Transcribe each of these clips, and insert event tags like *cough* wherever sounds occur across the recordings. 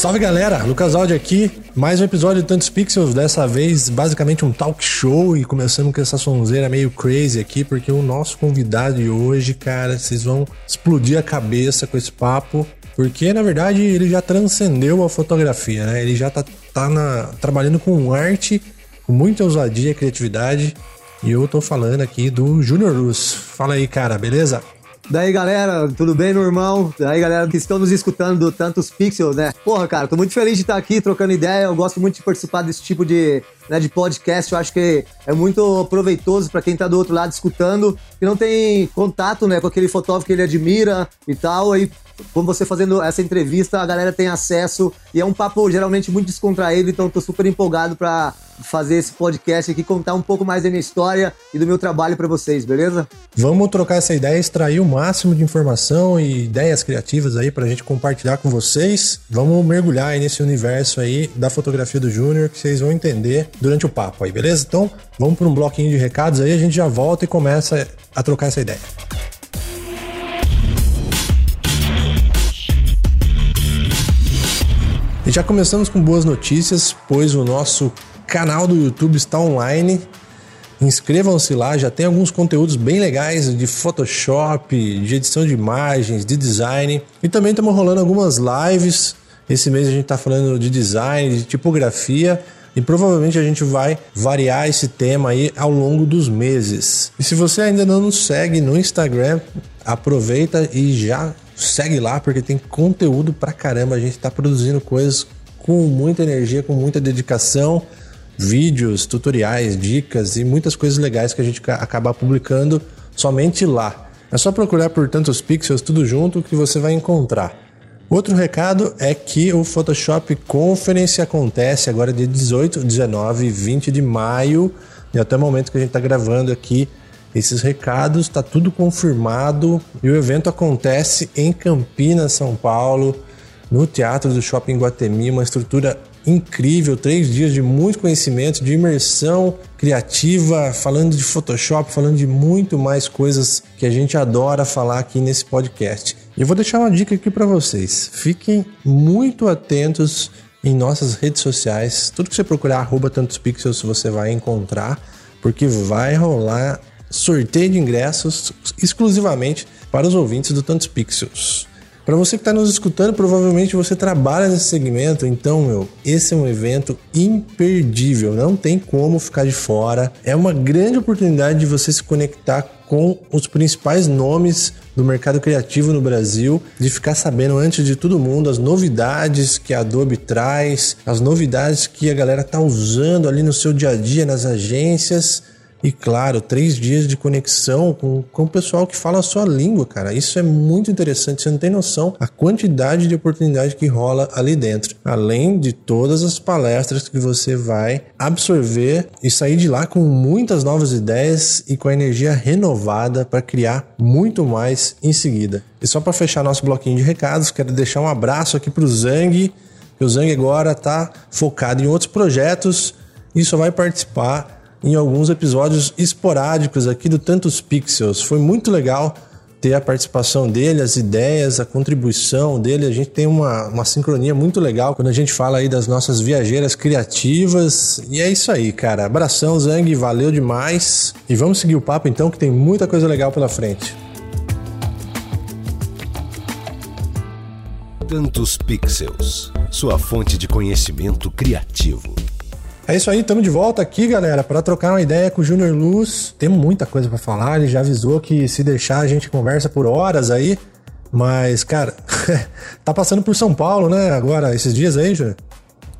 Salve galera, Lucas Aldi aqui, mais um episódio de Tantos Pixels, dessa vez basicamente um talk show e começando com essa sonzeira meio crazy aqui, porque o nosso convidado de hoje, cara, vocês vão explodir a cabeça com esse papo, porque na verdade ele já transcendeu a fotografia, né? Ele já tá, tá na, trabalhando com arte, com muita ousadia e criatividade, e eu tô falando aqui do Junior Luz. Fala aí, cara, beleza? Daí, galera, tudo bem, meu irmão? Daí, galera que estão nos escutando do Tantos Pixels, né? Porra, cara, tô muito feliz de estar aqui trocando ideia. Eu gosto muito de participar desse tipo de, né, de podcast. Eu acho que é muito proveitoso para quem tá do outro lado escutando, que não tem contato, né, com aquele fotógrafo que ele admira e tal. Aí como você fazendo essa entrevista, a galera tem acesso e é um papo geralmente muito descontraído, então tô super empolgado para fazer esse podcast aqui, contar um pouco mais da minha história e do meu trabalho para vocês, beleza? Vamos trocar essa ideia, extrair o máximo de informação e ideias criativas aí pra gente compartilhar com vocês. Vamos mergulhar aí nesse universo aí da fotografia do Júnior que vocês vão entender durante o papo aí, beleza? Então, vamos para um bloquinho de recados aí, a gente já volta e começa a trocar essa ideia. Já começamos com boas notícias, pois o nosso canal do YouTube está online. Inscrevam-se lá, já tem alguns conteúdos bem legais de Photoshop, de edição de imagens, de design. E também estamos rolando algumas lives. Esse mês a gente está falando de design, de tipografia. E provavelmente a gente vai variar esse tema aí ao longo dos meses. E se você ainda não nos segue no Instagram, aproveita e já segue lá porque tem conteúdo pra caramba. A gente tá produzindo coisas com muita energia, com muita dedicação, vídeos, tutoriais, dicas e muitas coisas legais que a gente acaba publicando somente lá. É só procurar por tantos pixels tudo junto que você vai encontrar. Outro recado é que o Photoshop Conference acontece agora dia 18, 19 e 20 de maio, e até o momento que a gente está gravando aqui esses recados, está tudo confirmado e o evento acontece em Campinas, São Paulo, no Teatro do Shopping Guatemi, uma estrutura incrível, três dias de muito conhecimento, de imersão criativa, falando de Photoshop, falando de muito mais coisas que a gente adora falar aqui nesse podcast. E eu vou deixar uma dica aqui para vocês. Fiquem muito atentos em nossas redes sociais. Tudo que você procurar arroba tantos pixels você vai encontrar, porque vai rolar sorteio de ingressos exclusivamente para os ouvintes do Tantos Pixels. Para você que está nos escutando, provavelmente você trabalha nesse segmento, então, meu, esse é um evento imperdível, não tem como ficar de fora. É uma grande oportunidade de você se conectar com os principais nomes do mercado criativo no Brasil, de ficar sabendo antes de todo mundo as novidades que a Adobe traz, as novidades que a galera tá usando ali no seu dia a dia nas agências e claro, três dias de conexão com, com o pessoal que fala a sua língua, cara. Isso é muito interessante. Você não tem noção a quantidade de oportunidade que rola ali dentro. Além de todas as palestras que você vai absorver e sair de lá com muitas novas ideias e com a energia renovada para criar muito mais em seguida. E só para fechar nosso bloquinho de recados, quero deixar um abraço aqui para o Zang. O Zang agora está focado em outros projetos e só vai participar em alguns episódios esporádicos aqui do Tantos Pixels. Foi muito legal ter a participação dele, as ideias, a contribuição dele. A gente tem uma, uma sincronia muito legal quando a gente fala aí das nossas viajeiras criativas. E é isso aí, cara. Abração, Zang, valeu demais. E vamos seguir o papo então, que tem muita coisa legal pela frente. Tantos Pixels, sua fonte de conhecimento criativo. É isso aí, estamos de volta aqui, galera, para trocar uma ideia com o Júnior Luz. Temos muita coisa para falar, ele já avisou que se deixar a gente conversa por horas aí. Mas, cara, *laughs* tá passando por São Paulo, né? Agora, esses dias aí, Júnior?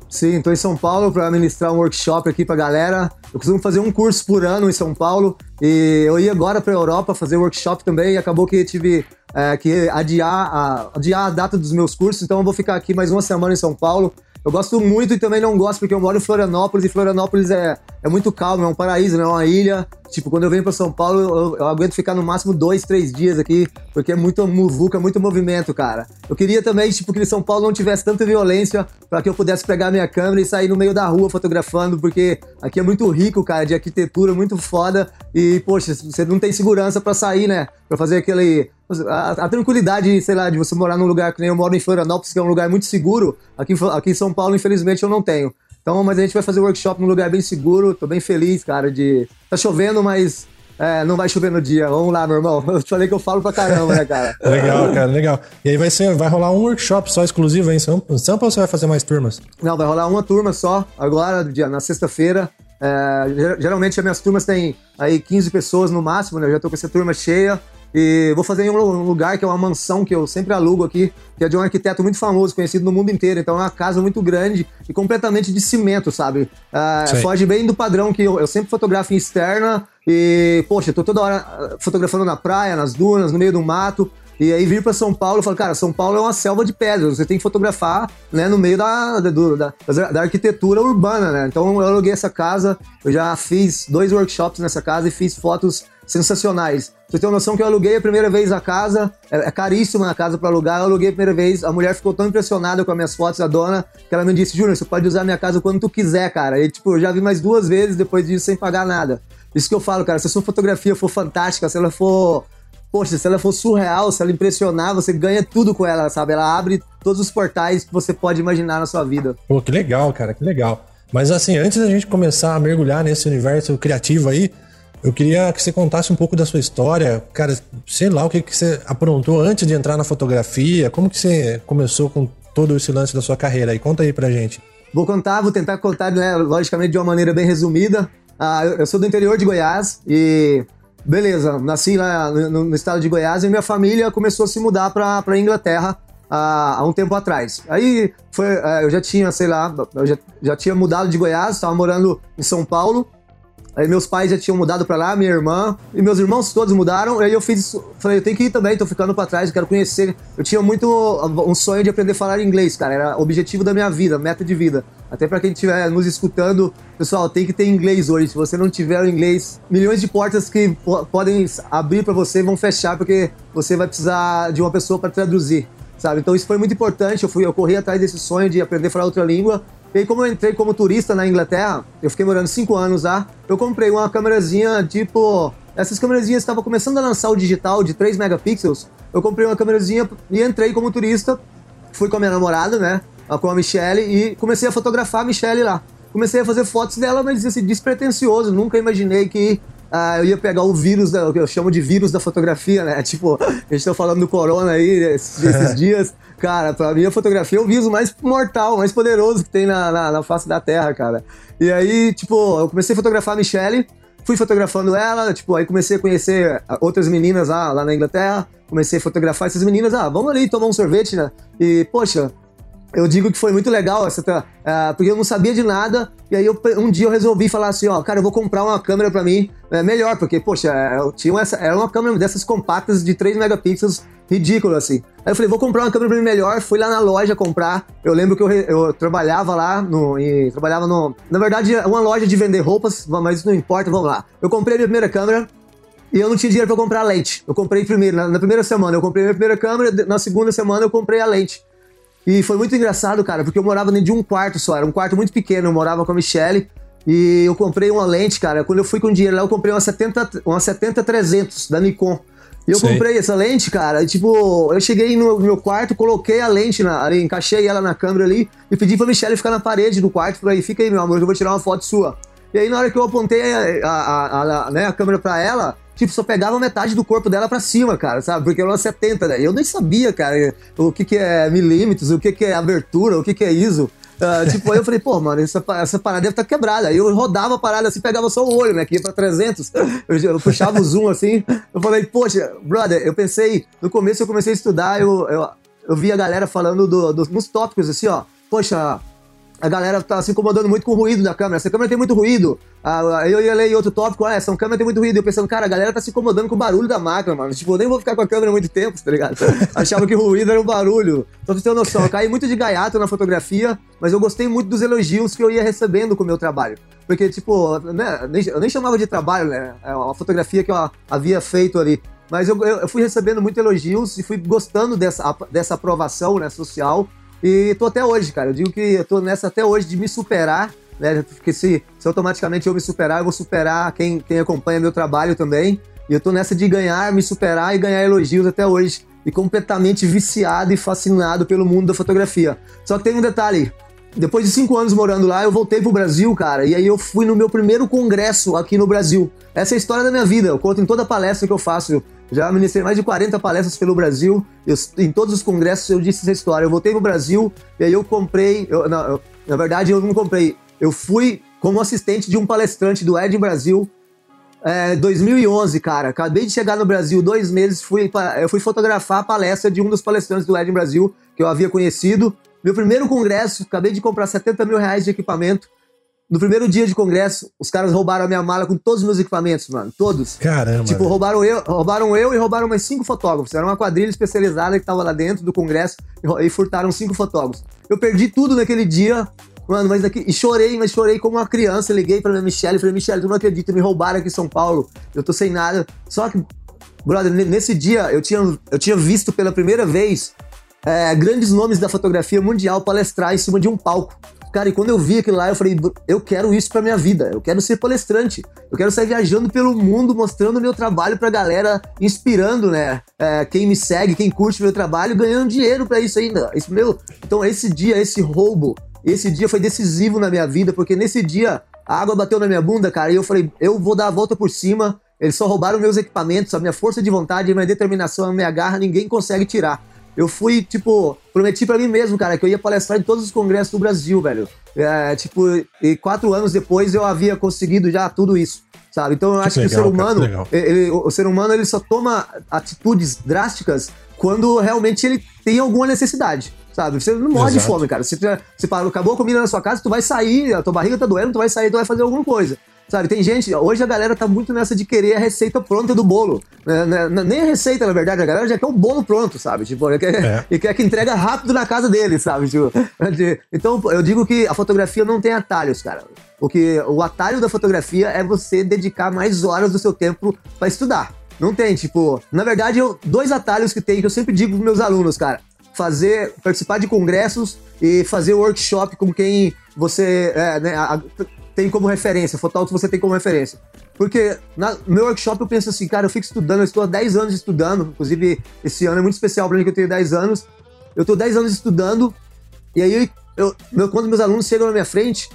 Sim, estou em São Paulo para ministrar um workshop aqui para galera. Eu costumo fazer um curso por ano em São Paulo e eu ia agora para a Europa fazer workshop também e acabou que tive é, que adiar a, adiar a data dos meus cursos, então eu vou ficar aqui mais uma semana em São Paulo eu gosto muito e também não gosto porque eu moro em Florianópolis e Florianópolis é, é muito calmo, é um paraíso, né? É uma ilha Tipo, quando eu venho para São Paulo, eu, eu, aguento ficar no máximo dois, três dias aqui, porque é muito muvuca, muito movimento, cara. Eu queria também, tipo, que São Paulo não tivesse tanta violência para que eu pudesse pegar minha câmera e sair no meio da rua fotografando, porque aqui é muito rico, cara, de arquitetura, muito foda. E, poxa, você não tem segurança para sair, né? Pra fazer aquele. A, a, tranquilidade, sei lá, de você morar num lugar que nem eu moro em Florianópolis, que é um lugar muito seguro. Aqui, aqui em São Paulo, infelizmente, eu não tenho. Então, mas a gente vai fazer workshop num lugar bem seguro. Tô bem feliz, cara, de. Tá chovendo, mas é, não vai chover no dia. Vamos lá, meu irmão. *laughs* Eu te falei que eu falo pra caramba, né, cara? *laughs* legal, cara, legal. E aí vai ser, vai rolar um workshop só exclusivo aí em Sampa, Sampa ou você vai fazer mais turmas? Não, vai rolar uma turma só, agora, na sexta-feira. É, geralmente as minhas turmas têm aí 15 pessoas no máximo, né? Eu já tô com essa turma cheia. E vou fazer em um lugar que é uma mansão que eu sempre alugo aqui, que é de um arquiteto muito famoso, conhecido no mundo inteiro. Então é uma casa muito grande e completamente de cimento, sabe? Uh, foge bem do padrão que eu, eu, sempre fotografo em externa e, poxa, tô toda hora ah, fotografando na praia, nas dunas, no meio do mato. E aí vir para São Paulo, eu falo, cara, São Paulo é uma selva de pedras, você tem que fotografar, né, no meio da, da, da, da arquitetura urbana, né? Então eu aluguei essa casa, eu já fiz dois workshops nessa casa e fiz fotos sensacionais. Você tem uma noção que eu aluguei a primeira vez a casa, é, é caríssima a casa para alugar, eu aluguei a primeira vez, a mulher ficou tão impressionada com as minhas fotos, a dona, que ela me disse, Júnior, você pode usar minha casa quando tu quiser, cara. E tipo, eu já vi mais duas vezes depois disso sem pagar nada. Isso que eu falo, cara, se a sua fotografia for fantástica, se ela for poxa, se ela for surreal, se ela impressionar, você ganha tudo com ela, sabe? Ela abre todos os portais que você pode imaginar na sua vida. Pô, que legal, cara, que legal. Mas assim, antes da gente começar a mergulhar nesse universo criativo aí, eu queria que você contasse um pouco da sua história, cara, sei lá o que, que você aprontou antes de entrar na fotografia, como que você começou com todo esse lance da sua carreira aí, conta aí pra gente. Vou contar, vou tentar contar, né, logicamente de uma maneira bem resumida. Ah, eu sou do interior de Goiás e beleza, nasci lá no, no estado de Goiás e minha família começou a se mudar pra, pra Inglaterra há, há um tempo atrás. Aí foi, é, eu já tinha, sei lá, eu já, já tinha mudado de Goiás, estava morando em São Paulo Aí meus pais já tinham mudado para lá, minha irmã e meus irmãos todos mudaram. Aí eu fiz, falei, eu tenho que ir também, tô ficando para trás, quero conhecer. Eu tinha muito um sonho de aprender a falar inglês, cara, era objetivo da minha vida, meta de vida. Até para quem estiver nos escutando, pessoal, tem que ter inglês hoje. Se você não tiver o inglês, milhões de portas que podem abrir para você vão fechar porque você vai precisar de uma pessoa para traduzir, sabe? Então isso foi muito importante. Eu fui, eu corri atrás desse sonho de aprender a falar outra língua e aí, como eu entrei como turista na Inglaterra, eu fiquei morando cinco anos lá, eu comprei uma câmerazinha tipo. Essas câmerazinhas estavam começando a lançar o digital de 3 megapixels. Eu comprei uma câmerazinha e entrei como turista. Fui com a minha namorada, né? Com a Michelle e comecei a fotografar a Michelle lá. Comecei a fazer fotos dela, mas assim, despretensioso. Nunca imaginei que ah, eu ia pegar o vírus, da, o que eu chamo de vírus da fotografia, né? *laughs* Tipo, a gente tá falando do corona aí esses, esses *laughs* dias. Cara, pra mim a fotografia é o vírus mais mortal, mais poderoso que tem na, na, na, face da Terra, cara. E aí, tipo, eu comecei a fotografar a Michelle, fui fotografando ela, tipo, aí comecei a conhecer outras meninas lá, lá na Inglaterra, comecei a fotografar essas meninas, ah, vamos ali tomar um sorvete, né? E, poxa, eu digo que foi muito legal essa, uh, porque eu não sabia de nada, e aí eu, um dia eu resolvi falar assim, ó, cara, eu vou comprar uma câmera para mim, é melhor, porque, poxa, é, eu tinha essa, era uma câmera dessas compactas de 3 megapixels, ridículo assim. Aí eu falei, vou comprar uma câmera pra mim melhor, fui lá na loja comprar, eu lembro que eu, eu trabalhava lá, no, e trabalhava no, na verdade, é uma loja de vender roupas, mas isso não importa, vamos lá. Eu comprei a minha primeira câmera, e eu não tinha dinheiro para comprar lente. Eu comprei primeiro, na, na, primeira semana eu comprei a minha primeira câmera, na segunda semana eu comprei a lente. E foi muito engraçado, cara, porque eu morava dentro de um quarto só, era um quarto muito pequeno, eu morava com a Michelle. E eu comprei uma lente, cara. Quando eu fui com dinheiro lá, eu comprei uma 70, uma 70 300 da Nikon. E eu Sei. comprei essa lente, cara. E, tipo, eu cheguei no meu quarto, coloquei a lente, na, ali, encaixei ela na câmera ali e pedi pra Michelle ficar na parede do quarto. Falei, fica aí, meu amor, eu vou tirar uma foto sua. E aí, na hora que eu apontei a, a, a, né, a câmera pra ela, tipo, só pegava metade do corpo dela pra cima, cara, sabe? Porque ela é 70, né? Eu nem sabia, cara, o que, que é milímetros, o que, que é abertura, o que, que é ISO. Uh, tipo, aí eu falei, pô, mano, essa, essa parada deve estar tá quebrada. Aí eu rodava a parada assim, pegava só o olho, né? Que ia pra 300. Eu, eu puxava o zoom assim. Eu falei, poxa, brother, eu pensei, no começo eu comecei a estudar, eu, eu, eu vi a galera falando do, do, tópicos assim, ó. Poxa, a galera tá se incomodando muito com o ruído da câmera. Essa câmera tem muito ruído. Ah, eu ia ler outro tópico, ah, essa câmera tem muito ruído. Eu pensando, cara, a galera tá se incomodando com o barulho da máquina, mano. Tipo, eu nem vou ficar com a câmera muito tempo, tá ligado? *laughs* Achava que o ruído era um barulho. Só pra você ter uma noção, eu caí muito de gaiato na fotografia, mas eu gostei muito dos elogios que eu ia recebendo com o meu trabalho. Porque, tipo, né, eu nem chamava de trabalho, né? É uma fotografia que eu havia feito ali. Mas eu, eu fui recebendo muito elogios e fui gostando dessa, dessa aprovação né, social. E tô até hoje, cara. Eu digo que eu tô nessa até hoje de me superar, né? Porque se, se automaticamente eu me superar, eu vou superar quem, quem acompanha meu trabalho também. E eu tô nessa de ganhar, me superar e ganhar elogios até hoje. E completamente viciado e fascinado pelo mundo da fotografia. Só que tem um detalhe. Depois de cinco anos morando lá, eu voltei pro Brasil, cara, e aí eu fui no meu primeiro congresso aqui no Brasil. Essa é a história da minha vida, eu conto em toda palestra que eu faço. Já ministrei mais de 40 palestras pelo Brasil. Eu, em todos os congressos eu disse essa história. Eu voltei pro Brasil e aí eu comprei. Eu, não, eu, na verdade, eu não comprei. Eu fui como assistente de um palestrante do Ed Brasil. É, 2011, cara. Acabei de chegar no Brasil, dois meses. Fui, eu fui fotografar a palestra de um dos palestrantes do Ed Brasil, que eu havia conhecido. Meu primeiro congresso, acabei de comprar 70 mil reais de equipamento. No primeiro dia de congresso, os caras roubaram a minha mala com todos os meus equipamentos, mano. Todos. Caramba. Tipo, roubaram eu, roubaram eu e roubaram mais cinco fotógrafos. Era uma quadrilha especializada que tava lá dentro do congresso e, e furtaram cinco fotógrafos. Eu perdi tudo naquele dia. Mano, mas daqui. E chorei, mas chorei como uma criança. Liguei pra minha Michelle e falei, Michelle, tu não acredita, me roubaram aqui em São Paulo. Eu tô sem nada. Só que, brother, nesse dia eu tinha, eu tinha visto pela primeira vez é, grandes nomes da fotografia mundial palestrar em cima de um palco. Cara, e quando eu vi aquilo lá, eu falei, eu quero isso pra minha vida. Eu quero ser palestrante. Eu quero sair viajando pelo mundo, mostrando meu trabalho pra galera, inspirando, né? É, quem me segue, quem curte meu trabalho, ganhando dinheiro para isso ainda. Isso, meu, então, esse dia, esse roubo, esse dia foi decisivo na minha vida, porque nesse dia a água bateu na minha bunda, cara, e eu falei, eu vou dar a volta por cima. Eles só roubaram meus equipamentos, a minha força de vontade, a minha determinação, a minha garra, ninguém consegue tirar. Eu fui, tipo, prometi para mim mesmo, cara, que eu ia palestrar em todos os congressos do Brasil, velho. É, tipo, e quatro anos depois eu havia conseguido já tudo isso, sabe? Então eu acho que, legal, que o ser humano, ele, o ser humano, ele só toma atitudes drásticas quando realmente ele tem alguma necessidade. Sabe? Você não morre de fome, cara. Você, você parou, acabou a comida na sua casa, tu vai sair, a tua barriga tá doendo, tu vai sair, tu vai fazer alguma coisa. Sabe, tem gente, hoje a galera tá muito nessa de querer a receita pronta do bolo. Né, né, nem a receita, na verdade, a galera já quer o bolo pronto, sabe? Tipo, quer, é. e quer que entrega rápido na casa dele, sabe? Tipo, *laughs* então, eu digo que a fotografia não tem atalhos, cara. O, que, o atalho da fotografia é você dedicar mais horas do seu tempo para estudar. Não tem, tipo, na verdade, eu, dois atalhos que tem que eu sempre digo pros meus alunos, cara. Fazer, participar de congressos e fazer workshop com quem você é, né, tem como referência, fotógrafo você tem como referência. Porque na, no meu workshop eu penso assim, cara, eu fico estudando, eu estou há 10 anos estudando, inclusive esse ano é muito especial para mim que eu tenho 10 anos. Eu estou 10 anos estudando, e aí eu, quando meus alunos chegam na minha frente,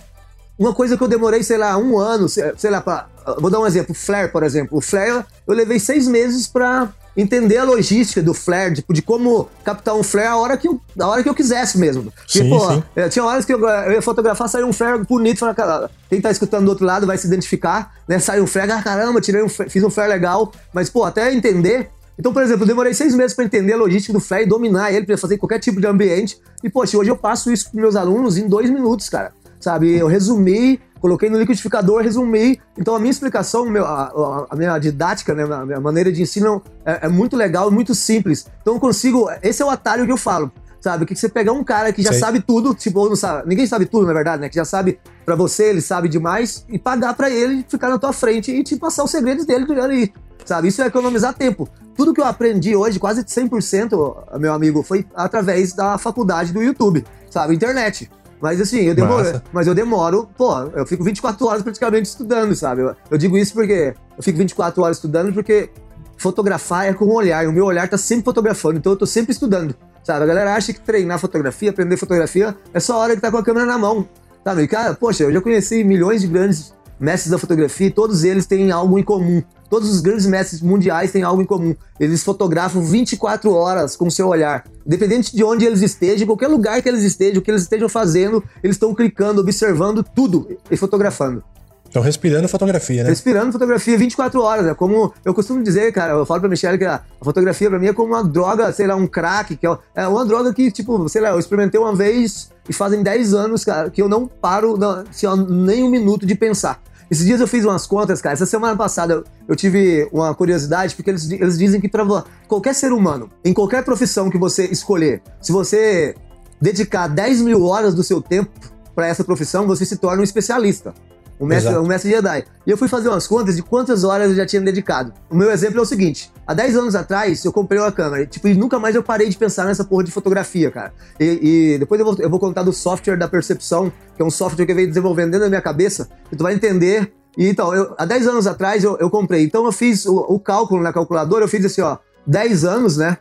uma coisa que eu demorei, sei lá, um ano, sei, sei lá, pra, vou dar um exemplo, o Flare, por exemplo. O Flare, eu levei seis meses para entender a logística do flare, tipo, de como captar um flare a hora que eu, a hora que eu quisesse mesmo. Sim, pô, sim. É, tinha horas que eu, eu ia fotografar, saiu um flare bonito, falei, cara, quem tá escutando do outro lado vai se identificar, né? Saiu um flare, ah, caramba, tirei um, fiz um flare legal, mas, pô, até entender. Então, por exemplo, eu demorei seis meses para entender a logística do flare e dominar ele, para fazer qualquer tipo de ambiente. E, poxa, hoje eu passo isso pros meus alunos em dois minutos, cara. Sabe? Eu resumi coloquei no liquidificador, resumi. Então a minha explicação, a, a, minha didática, né, a minha maneira de ensino é, é muito legal, muito simples. Então eu consigo. Esse é o atalho que eu falo sabe? Que você pegar um cara que já Sei. sabe tudo, tipo, não sabe, ninguém sabe tudo, na verdade, né? Que já sabe para você, ele sabe demais, e pagar para ele ficar na tua frente e te passar os segredos dele ali, sabe? Isso é economizar tempo. Tudo que eu aprendi hoje, quase 100%, meu amigo, foi através da faculdade do YouTube, sabe? Internet. Mas assim, eu demoro. Mas eu demoro, pô, eu fico 24 horas praticamente estudando, sabe? Eu, eu, digo isso porque eu fico 24 horas estudando porque fotografar é com o olhar, e o meu olhar tá sempre fotografando, então eu tô sempre estudando. Sabe? A galera acha que treinar fotografia, aprender fotografia, é só a hora que tá com a câmera na mão. Sabe? E, cara, poxa, eu já conheci milhões de grandes mestres da fotografia e todos eles têm algo em comum. Todos os grandes mestres mundiais têm algo em comum. Eles fotografam 24 horas com o seu olhar. Independente de onde eles estejam, qualquer lugar que eles estejam, o que eles estejam fazendo, eles estão clicando, observando tudo e fotografando. Então, respirando fotografia, né? Respirando fotografia 24 horas. É como eu costumo dizer, cara, eu falo pra Michelle que a, a fotografia pra mim é como uma droga, sei lá, um crack, que é, é uma droga que, tipo, sei lá, eu experimentei uma vez e fazem 10 anos, cara, que eu não paro não, assim, nem um minuto de pensar. Esses dias eu fiz umas contas, cara. Essa semana passada eu, tive uma curiosidade, porque eles, eles dizem que para qualquer ser humano, em qualquer profissão que você escolher, se você dedicar 10 mil horas do seu tempo para essa profissão, você se torna um especialista. Um mestre, um mestre Jedi. E eu fui fazer umas contas de quantas horas eu já tinha dedicado. O meu exemplo é o seguinte: há 10 anos atrás eu comprei uma câmera. E, tipo, e nunca mais eu parei de pensar nessa porra de fotografia, cara. E, e depois eu vou, eu vou contar do software da percepção, que é um software que eu venho desenvolvendo dentro da minha cabeça, e tu vai entender. E, então, eu, há 10 anos atrás eu, eu comprei. Então eu fiz o, o, cálculo na calculadora, eu fiz assim, ó, 10 anos, né?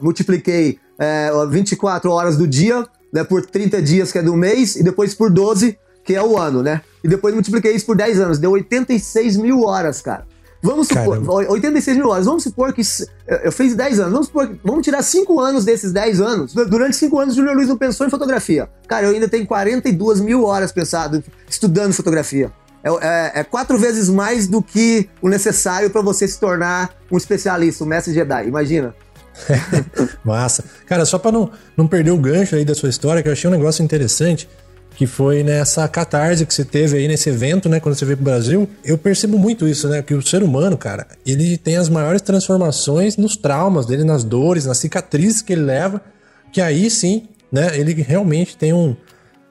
Multipliquei é, 24 horas do dia, né, por 30 dias, que é do mês, e depois por 12, que é o ano, né? E depois multipliquei isso por 10 anos, deu 86 mil horas, cara. Vamos supor, Caramba. 86 mil horas, vamos supor que eu fiz 10 anos, vamos supor, vamos tirar 5 anos desses 10 anos. Durante 5 anos, o Júnior Luiz não pensou em fotografia. Cara, eu ainda tenho 42 mil horas pensado, estudando fotografia. É, é, é, quatro vezes mais do que o necessário para você se tornar um especialista, um mestre Jedi. Imagina. *laughs* Massa. Cara, só para não, não perder o gancho aí da sua história, que eu achei um negócio interessante que foi nessa catarse que você teve aí nesse evento, né, quando você veio pro Brasil. Eu percebo muito isso, né, que o ser humano, cara, ele tem as maiores transformações nos traumas dele, nas dores, nas cicatrizes que ele leva, que aí sim, né, ele realmente tem um,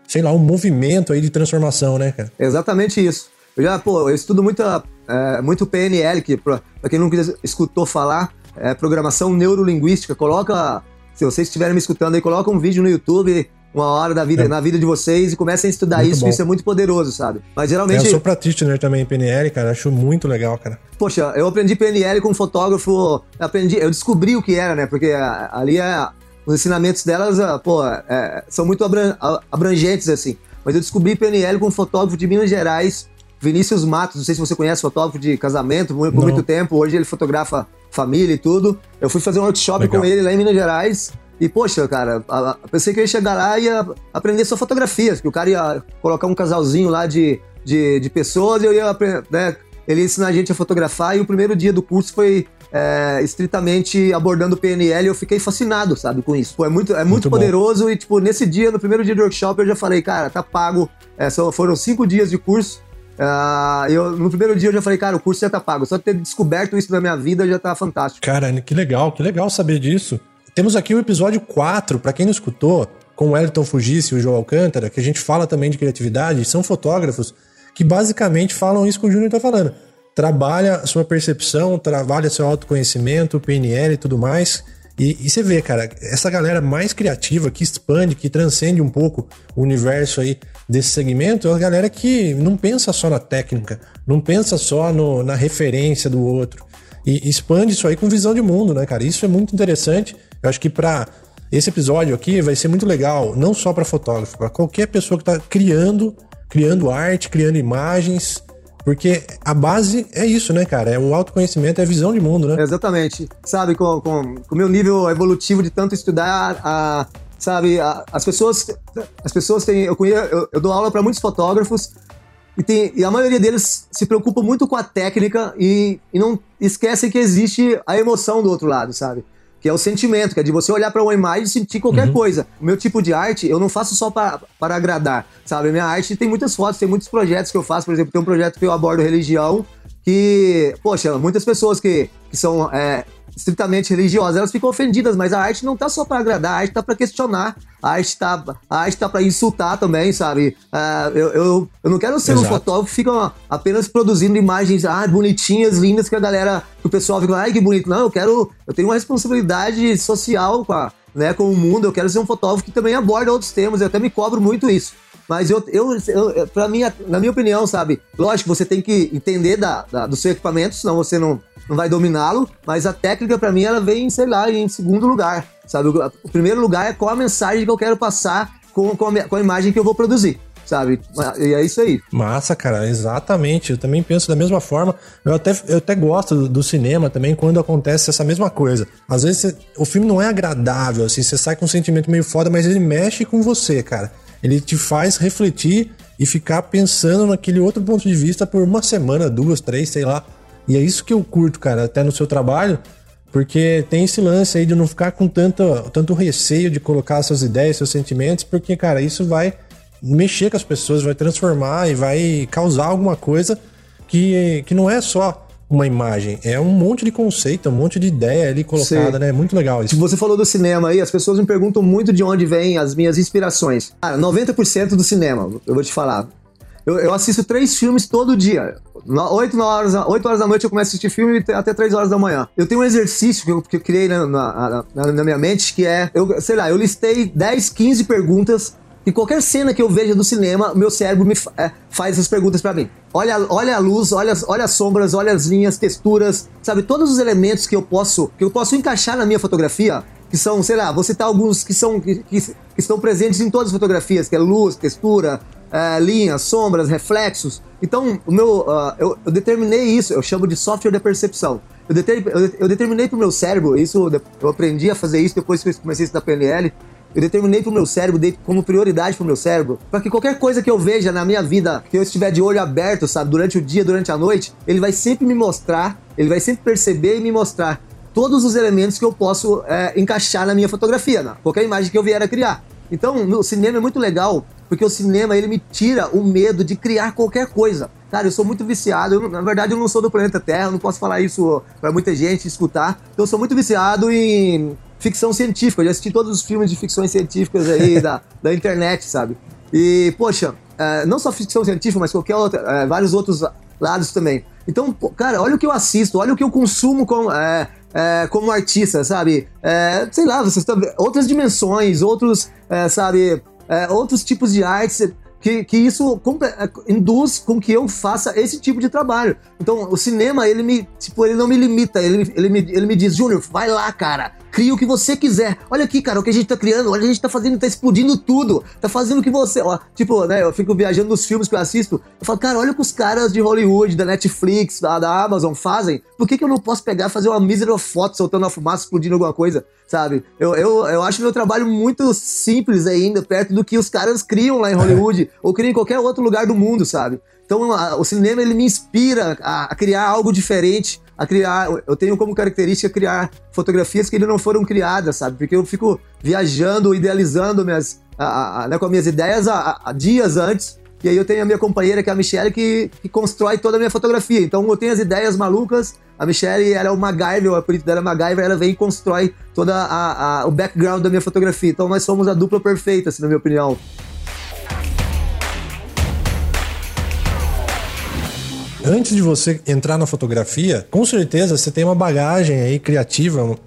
sei lá, um movimento aí de transformação, né, cara? Exatamente isso. Eu já, pô, eu estudo muito, é, muito PNL, que pra, pra quem nunca escutou falar, é programação neurolinguística. Coloca, se vocês estiverem me escutando aí, coloca um vídeo no YouTube uma hora da vida, é. na vida de vocês e comecem a estudar muito isso, bom. isso é muito poderoso, sabe? Mas geralmente. É, eu sou practitioner também em PNL, cara, acho muito legal, cara. Poxa, eu aprendi PNL com um fotógrafo, aprendi, eu descobri o que era, né? Porque ali é, os ensinamentos delas, ah, pô, é, são muito abrangentes, assim. Mas eu descobri PNL com um fotógrafo de Minas Gerais, Vinícius Matos, não sei se você conhece, fotógrafo de casamento, por não. muito tempo. Hoje ele fotografa família e tudo. Eu fui fazer um workshop legal. com ele lá em Minas Gerais. E, poxa, cara, pensei que eu ia chegar lá e ia aprender só fotografia, que o cara ia colocar um casalzinho lá de, de, de pessoas e eu ia, né, ele ia ensinar a gente a fotografar. E o primeiro dia do curso foi é, estritamente abordando o PNL e eu fiquei fascinado, sabe, com isso. Pô, é muito, é muito, muito poderoso bom. e, tipo, nesse dia, no primeiro dia do workshop, eu já falei, cara, tá pago. É, só, foram cinco dias de curso. Uh, eu, no primeiro dia eu já falei, cara, o curso já tá pago. Só ter descoberto isso na minha vida já tá fantástico. Cara, que legal, que legal saber disso. Temos aqui o episódio 4, para quem não escutou, com o Elton Fugisse e o João Alcântara, que a gente fala também de criatividade, são fotógrafos que basicamente falam isso que o Júnior tá falando. Trabalha a sua percepção, trabalha seu autoconhecimento, PNL e tudo mais. E, e, você vê, cara, essa galera mais criativa, que expande, que transcende um pouco o universo aí desse segmento, é a galera que não pensa só na técnica, não pensa só no, na referência do outro. E expande isso aí com visão de mundo, né, cara? Isso é muito interessante. Eu acho que para esse episódio aqui vai ser muito legal, não só para fotógrafo, para qualquer pessoa que está criando, criando arte, criando imagens, porque a base é isso, né, cara? É o autoconhecimento, é a visão de mundo, né? Exatamente. Sabe, com, com, com o meu nível evolutivo de tanto estudar, a, sabe, a, as pessoas, as pessoas têm, eu, conheço, eu, eu dou aula para muitos fotógrafos e, tem, e a maioria deles se preocupa muito com a técnica e, e não esquecem que existe a emoção do outro lado, sabe? Que é o sentimento, que é de você olhar para uma imagem e sentir qualquer uhum. coisa. O meu tipo de arte, eu não faço só para agradar, sabe? A minha arte tem muitas fotos, tem muitos projetos que eu faço, por exemplo, tem um projeto que eu abordo religião, que, poxa, muitas pessoas que, que são é, estritamente religiosas, elas ficam ofendidas, mas a arte não tá só para agradar, a arte tá para questionar, a arte tá, a arte tá para insultar também, sabe? Uh, eu, eu, eu não quero ser Exato. um fotógrafo que fica apenas produzindo imagens ah, bonitinhas, lindas, que a galera, que o pessoal fica, ai que bonito. Não, eu quero, eu tenho uma responsabilidade social com, a, né, com o mundo, eu quero ser um fotógrafo que também aborda outros temas, eu até me cobro muito isso. Mas eu, eu, eu para mim, na minha opinião, sabe? Lógico, você tem que entender da, da, do seu equipamento, senão você não, não vai dominá-lo. Mas a técnica, para mim, ela vem, sei lá, em segundo lugar, sabe? O, primeiro lugar é qual a mensagem que eu quero passar com, com, a, com a imagem que eu vou produzir sabe? E é isso aí. Massa, cara, exatamente. Eu também penso da mesma forma. Eu até, eu até gosto do, do cinema também quando acontece essa mesma coisa. Às vezes o filme não é agradável, assim, você sai com um sentimento meio foda, mas ele mexe com você, cara ele te faz refletir e ficar pensando naquele outro ponto de vista por uma semana, duas, três, sei lá. E é isso que eu curto, cara, até no seu trabalho, porque tem esse lance aí de não ficar com tanto, tanto receio de colocar suas ideias, seus sentimentos, porque, cara, isso vai mexer com as pessoas, vai transformar e vai causar alguma coisa que, que não é só uma imagem, é um monte de conceito, um monte de ideia ali colocada, Sim. né? É muito legal isso. Você falou do cinema aí, as pessoas me perguntam muito de onde vêm as minhas inspirações. Cara, 90% do cinema, eu vou te falar. Eu, eu, assisto três filmes todo dia. 8, horas, 8 horas da noite eu começo a assistir filme até 3 horas da manhã. Eu tenho um exercício que eu, que eu criei na, na, na, na, minha mente que é, eu, sei lá, eu listei 10, 15 perguntas e qualquer cena que eu veja do cinema, meu cérebro me é, faz essas perguntas para mim. Olha, olha a luz, olha, olha as sombras, olha as linhas, texturas, sabe? Todos os elementos que eu posso que eu posso encaixar na minha fotografia, que são, sei lá, vou citar alguns que são que, que, que estão presentes em todas as fotografias, que é luz, textura, é, linhas, sombras, reflexos. Então, o meu, uh, eu, eu, determinei isso, eu chamo de software da percepção. Eu, deter, eu, eu determinei para o meu cérebro, isso eu aprendi a fazer isso depois que eu comecei a estudar PNL, eu determinei pro meu cérebro, dei como prioridade pro meu cérebro, para que qualquer coisa que eu veja na minha vida, que eu estiver de olho aberto, sabe, durante o dia, durante a noite, ele vai sempre me mostrar, ele vai sempre perceber e me mostrar todos os elementos que eu posso é, encaixar na minha fotografia, na qualquer imagem que eu vier a criar. Então, no cinema é muito legal, porque o cinema ele me tira o medo de criar qualquer coisa. Cara, eu sou muito viciado. Eu, na verdade, eu não sou do planeta Terra, não posso falar isso para muita gente escutar. Então, eu sou muito viciado em ficção científica. Eu já assisti todos os filmes de ficções científicas aí da, *laughs* da internet, sabe? E, poxa, é, não só ficção científica, mas qualquer outra, é, vários outros lados também. Então, pô, cara, olha o que eu assisto, olha o que eu consumo com, é, é, como artista, sabe? É, sei lá, vocês estão outras dimensões, outros, é, sabe, outros tipos de artes que, que isso induz com que eu faça esse tipo de trabalho. Então, o cinema, ele me, tipo, ele não me limita, ele, ele, me, ele me diz, Júnior, vai lá, cara, cria o que você quiser. Olha aqui, cara, o que a gente tá criando, olha, a gente tá fazendo, tá explodindo tudo, tá fazendo o que você. Ó, tipo, né, eu fico viajando nos filmes que eu assisto, eu falo, cara, olha o que os caras de Hollywood, da Netflix, da, da Amazon fazem, por que, que eu não posso pegar fazer uma mísera foto soltando uma fumaça, explodindo alguma coisa, sabe? Eu, eu, eu acho meu trabalho muito simples ainda, perto do que os caras criam lá em Hollywood *laughs* ou criam em qualquer outro lugar do mundo, sabe? Então a, o cinema ele me inspira a, a, criar algo diferente, a criar. Eu tenho como característica criar fotografias que ainda não foram criadas, sabe? Porque eu fico viajando, idealizando minhas, a, né, com as minhas ideias há dias antes e aí eu tenho a minha companheira, que é a Michelle, que, que constrói toda a minha fotografia. Então eu tenho as ideias malucas, a Michelle, ela é o MacGyver, o apelido dela é MacGyver, ela vem e constrói todo o background da minha fotografia. Então nós somos a dupla perfeita, assim, na minha opinião. Antes de você entrar na fotografia, com certeza você tem uma bagagem aí criativa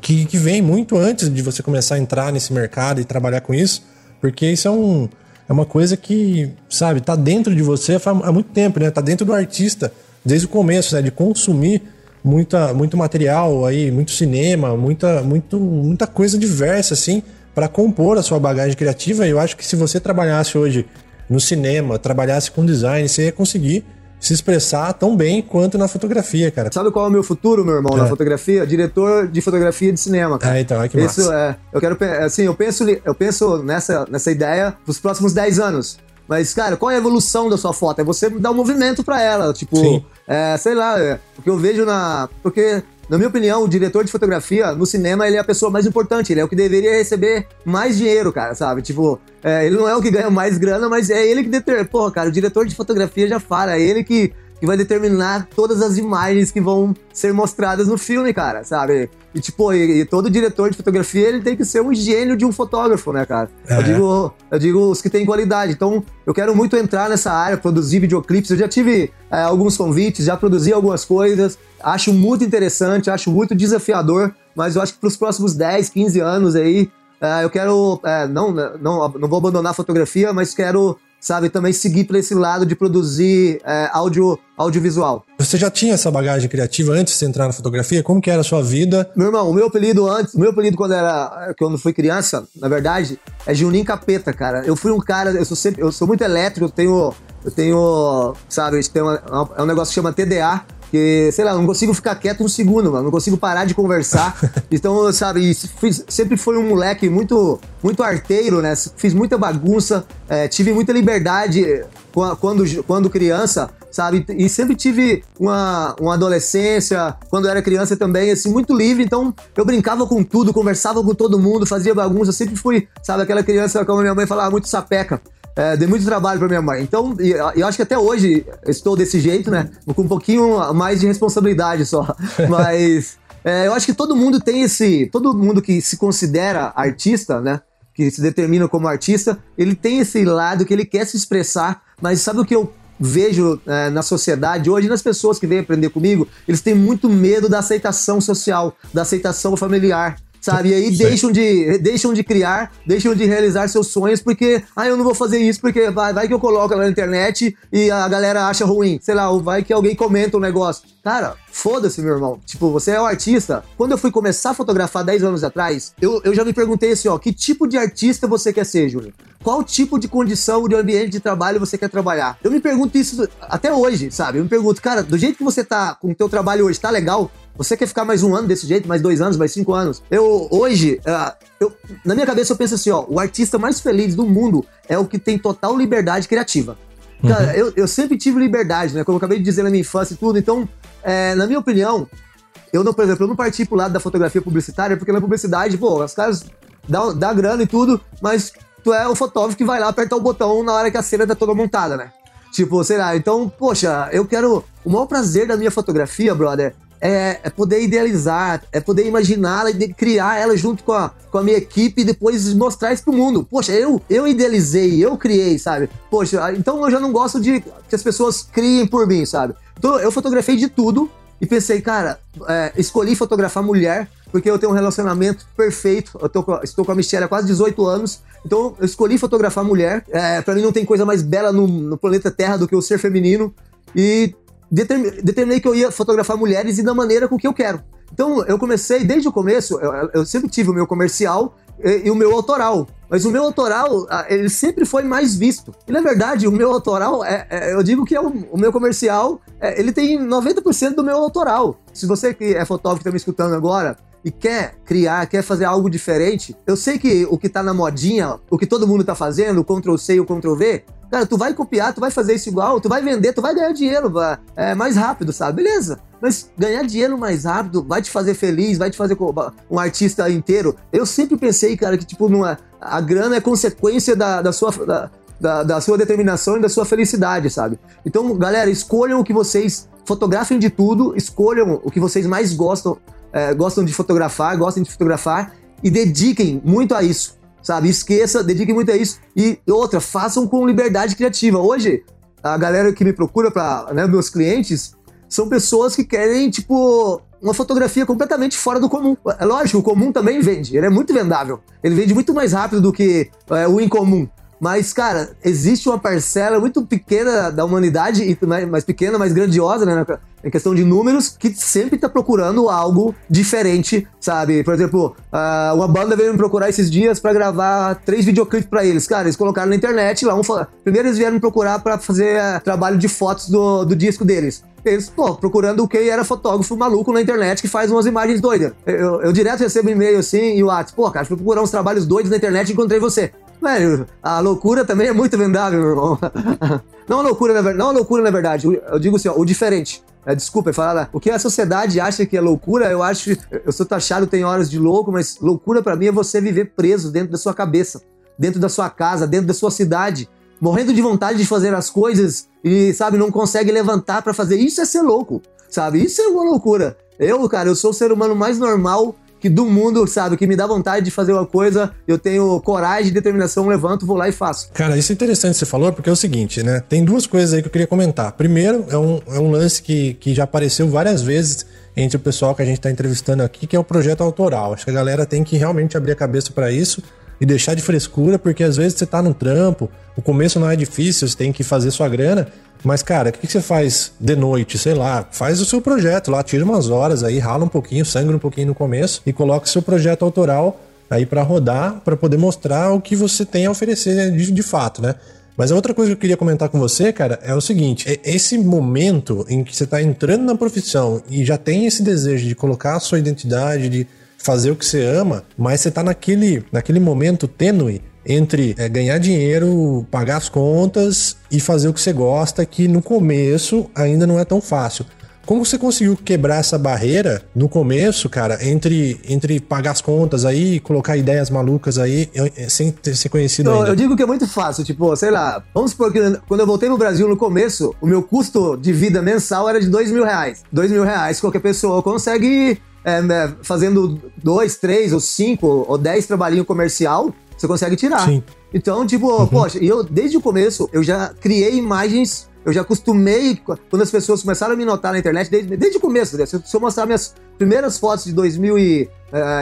que, que vem muito antes de você começar a entrar nesse mercado e trabalhar com isso, porque isso é um é uma coisa que, sabe, tá dentro de você há muito tempo, né? Tá dentro do artista desde o começo, né? De consumir muita, muito material aí, muito cinema, muita, muito, muita coisa diversa, assim, para compor a sua bagagem criativa. E eu acho que se você trabalhasse hoje no cinema, trabalhasse com design, você ia conseguir se expressar tão bem quanto na fotografia, cara. Sabe qual é o meu futuro, meu irmão, é. na fotografia? Diretor de fotografia de cinema, cara. É, então, é que massa. Isso é. Eu quero, assim, eu penso, eu penso nessa, nessa ideia pros próximos 10 anos. Mas, cara, qual é a evolução da sua foto? É você dar um movimento para ela. Tipo, é, sei lá, é, o que eu vejo na. Porque na minha opinião, o diretor de fotografia no cinema ele é a pessoa mais importante, ele é o que deveria receber mais dinheiro, cara, sabe? Tipo, é, ele não é o que ganha mais grana, mas é ele que determina. Pô, cara, o diretor de fotografia já fala, é ele que que vai determinar todas as imagens que vão ser mostradas no filme, cara, sabe? E tipo, e, e todo diretor de fotografia ele tem que ser um gênio de um fotógrafo, né, cara? É. Eu, digo, eu digo os que têm qualidade. Então, eu quero muito entrar nessa área, produzir videoclipes. Eu já tive é, alguns convites, já produzi algumas coisas. Acho muito interessante, acho muito desafiador, mas eu acho que para os próximos 10, 15 anos aí, é, eu quero. É, não, não, não vou abandonar a fotografia, mas quero sabe? Também seguir para esse lado de produzir é, áudio, audiovisual. Você já tinha essa bagagem criativa antes de entrar na fotografia? Como que era a sua vida? Meu irmão, o meu apelido antes, o meu apelido quando era quando fui criança, na verdade, é Juninho Capeta, cara. Eu fui um cara, eu sou sempre, eu sou muito elétrico, eu tenho eu tenho, sabe, tem uma, é um negócio que chama TDA, Que, sei lá, não consigo ficar quieto um segundo, mano. Não consigo parar de conversar. *laughs* então, sabe, fiz, sempre foi um moleque muito, muito arteiro, né? Fiz muita bagunça, é, tive muita liberdade quando, quando criança, sabe? E sempre tive uma, uma adolescência, quando era criança também, assim, muito livre. Então, eu brincava com tudo, conversava com todo mundo, fazia bagunça. Sempre fui, sabe, aquela criança, como minha mãe falava, muito sapeca. É, dei muito trabalho para minha mãe. Então, eu acho que até hoje estou desse jeito, né? Com um pouquinho mais de responsabilidade só. *laughs* Mas é, eu acho que todo mundo tem esse. Todo mundo que se considera artista, né? Que se determina como artista, ele tem esse lado que ele quer se expressar. Mas sabe o que eu vejo é, na sociedade hoje, nas pessoas que vêm aprender comigo, eles têm muito medo da aceitação social, da aceitação familiar sabe? E aí deixam de, deixam de criar, deixam de realizar seus sonhos porque, ah, eu não vou fazer isso porque vai, vai que eu coloco na internet e a galera acha ruim. Sei lá, vai que alguém comenta um negócio. Cara, foda-se, meu irmão. Tipo, você é um artista. Quando eu fui começar a fotografar 10 anos atrás, eu, eu já me perguntei assim, ó, que tipo de artista você quer ser, Júnior? Qual tipo de condição de ambiente de trabalho você quer trabalhar? Eu me pergunto isso até hoje, sabe? Eu me pergunto, cara, do jeito que você tá com o teu trabalho hoje, tá legal? Você quer ficar mais um ano desse jeito, mais dois anos, mais cinco anos? Eu, hoje, uh, eu, na minha cabeça eu penso assim, ó, o artista mais feliz do mundo é o que tem total liberdade criativa. Cara, uhum. eu, eu sempre tive liberdade, né? Como eu acabei de dizer na minha infância e tudo. Então, é, na minha opinião, eu não, por exemplo, eu não parti pro lado da fotografia publicitária, porque na publicidade, pô, os caras dão, dão grana e tudo, mas tu é o fotógrafo que vai lá apertar o botão na hora que a cena tá toda montada, né? Tipo, sei lá, então, poxa, eu quero. O maior prazer da minha fotografia, brother, é, é, poder idealizar, é poder imaginá-la e criar ela junto com a, com a minha equipe e depois mostrar isso pro mundo. Poxa, eu, eu idealizei, eu criei, sabe? Poxa, então eu já não gosto de que as pessoas criem por mim, sabe? Então eu fotografei de tudo e pensei, cara, é, escolhi fotografar mulher porque eu tenho um relacionamento perfeito. Eu tô, estou com a Michelle há quase 18 anos, então eu escolhi fotografar mulher. É, para mim não tem coisa mais bela no, no planeta Terra do que o ser feminino. E determinei que eu ia fotografar mulheres e da maneira com que eu quero. Então eu comecei desde o começo, eu, eu sempre tive o meu comercial e, e, o meu autoral. Mas o meu autoral, ele sempre foi mais visto. E na verdade, o meu autoral, é, é eu digo que é o, o meu comercial, é, ele tem 90% do meu autoral. Se você que é fotógrafo que está me escutando agora, e quer criar, quer fazer algo diferente, eu sei que o que tá na modinha, o que todo mundo tá fazendo, o Ctrl C e o Ctrl V, cara, tu vai copiar, tu vai fazer isso igual, tu vai vender, tu vai ganhar dinheiro é, mais rápido, sabe? Beleza. Mas ganhar dinheiro mais rápido vai te fazer feliz, vai te fazer um artista inteiro. Eu sempre pensei, cara, que tipo, numa, a grana é consequência da, da sua. Da, da, da, sua determinação e da sua felicidade, sabe? Então, galera, escolham o que vocês fotografem de tudo, escolham o que vocês mais gostam é, gostam de fotografar, gostam de fotografar e dediquem muito a isso, sabe? Esqueça, dediquem muito a isso. E outra, façam com liberdade criativa. Hoje, a galera que me procura para né, meus clientes são pessoas que querem, tipo, uma fotografia completamente fora do comum. É lógico, o comum também vende, ele é muito vendável. Ele vende muito mais rápido do que é, o incomum. Mas, cara, existe uma parcela muito pequena da humanidade, mais pequena, mais grandiosa, né? Em questão de números, que sempre tá procurando algo diferente, sabe? Por exemplo, uh, uma banda veio me procurar esses dias para gravar três videoclipes para eles. Cara, eles colocaram na internet lá. Um, primeiro eles vieram me procurar para fazer uh, trabalho de fotos do, do disco deles. Eles, pô, procurando o que era fotógrafo maluco na internet que faz umas imagens doidas. Eu, eu, eu direto recebo e-mail assim e o WhatsApp, pô, cara, fui procurar uns trabalhos doidos na internet e encontrei você. Velho, a loucura também é muito vendável, meu irmão. *laughs* Não a loucura, na, não a loucura, na verdade. Eu digo assim, ó, o diferente. É, desculpa, é falar o que a sociedade acha que é loucura, eu acho. Eu sou taxado, tem horas de louco, mas loucura para mim é você viver preso dentro da sua cabeça, dentro da sua casa, dentro da sua cidade, morrendo de vontade de fazer as coisas e, sabe, não consegue levantar para fazer. Isso é ser louco, sabe? Isso é uma loucura. Eu, cara, eu sou o ser humano mais normal que do mundo, sabe, que me dá vontade de fazer uma coisa, eu tenho coragem, determinação, levanto, vou lá e faço. Cara, isso é interessante que você falou, porque é o seguinte, né? Tem duas coisas aí que eu queria comentar. Primeiro, é um, é um lance que, que já apareceu várias vezes entre o pessoal que a gente está entrevistando aqui, que é o projeto autoral. Acho que a galera tem que realmente abrir a cabeça para isso e deixar de frescura, porque às vezes você tá no trampo, o começo não é difícil, você tem que fazer sua grana, mas, cara, o que, você faz de noite? Sei lá, faz o seu projeto lá, tira umas horas aí, rala um pouquinho, sangra um pouquinho no começo e coloca o seu projeto autoral aí para rodar, para poder mostrar o que você tem a oferecer de, de fato, né? Mas a outra coisa que eu queria comentar com você, cara, é o seguinte: é esse momento em que você está entrando na profissão e já tem esse desejo de colocar a sua identidade, de fazer o que você ama, mas você está naquele, naquele momento tênue entre é, ganhar dinheiro, pagar as contas e fazer o que você gosta, que no começo ainda não é tão fácil. Como você conseguiu quebrar essa barreira no começo, cara, entre, entre pagar as contas aí, colocar ideias malucas aí, sem ter ser conhecido eu, ainda? Eu digo que é muito fácil, tipo, sei lá, vamos supor que quando eu voltei no Brasil no começo, o meu custo de vida mensal era de dois mil reais. Dois mil reais qualquer pessoa consegue, é, né, fazendo dois, três ou cinco ou dez trabalhinhos comercial, você consegue tirar. Sim. Então, tipo, uhum. poxa, eu desde o começo eu já criei imagens eu já acostumei, quando as pessoas começaram a me notar na internet, desde, desde o começo, né? se, eu mostrar minhas primeiras fotos de 2000 e,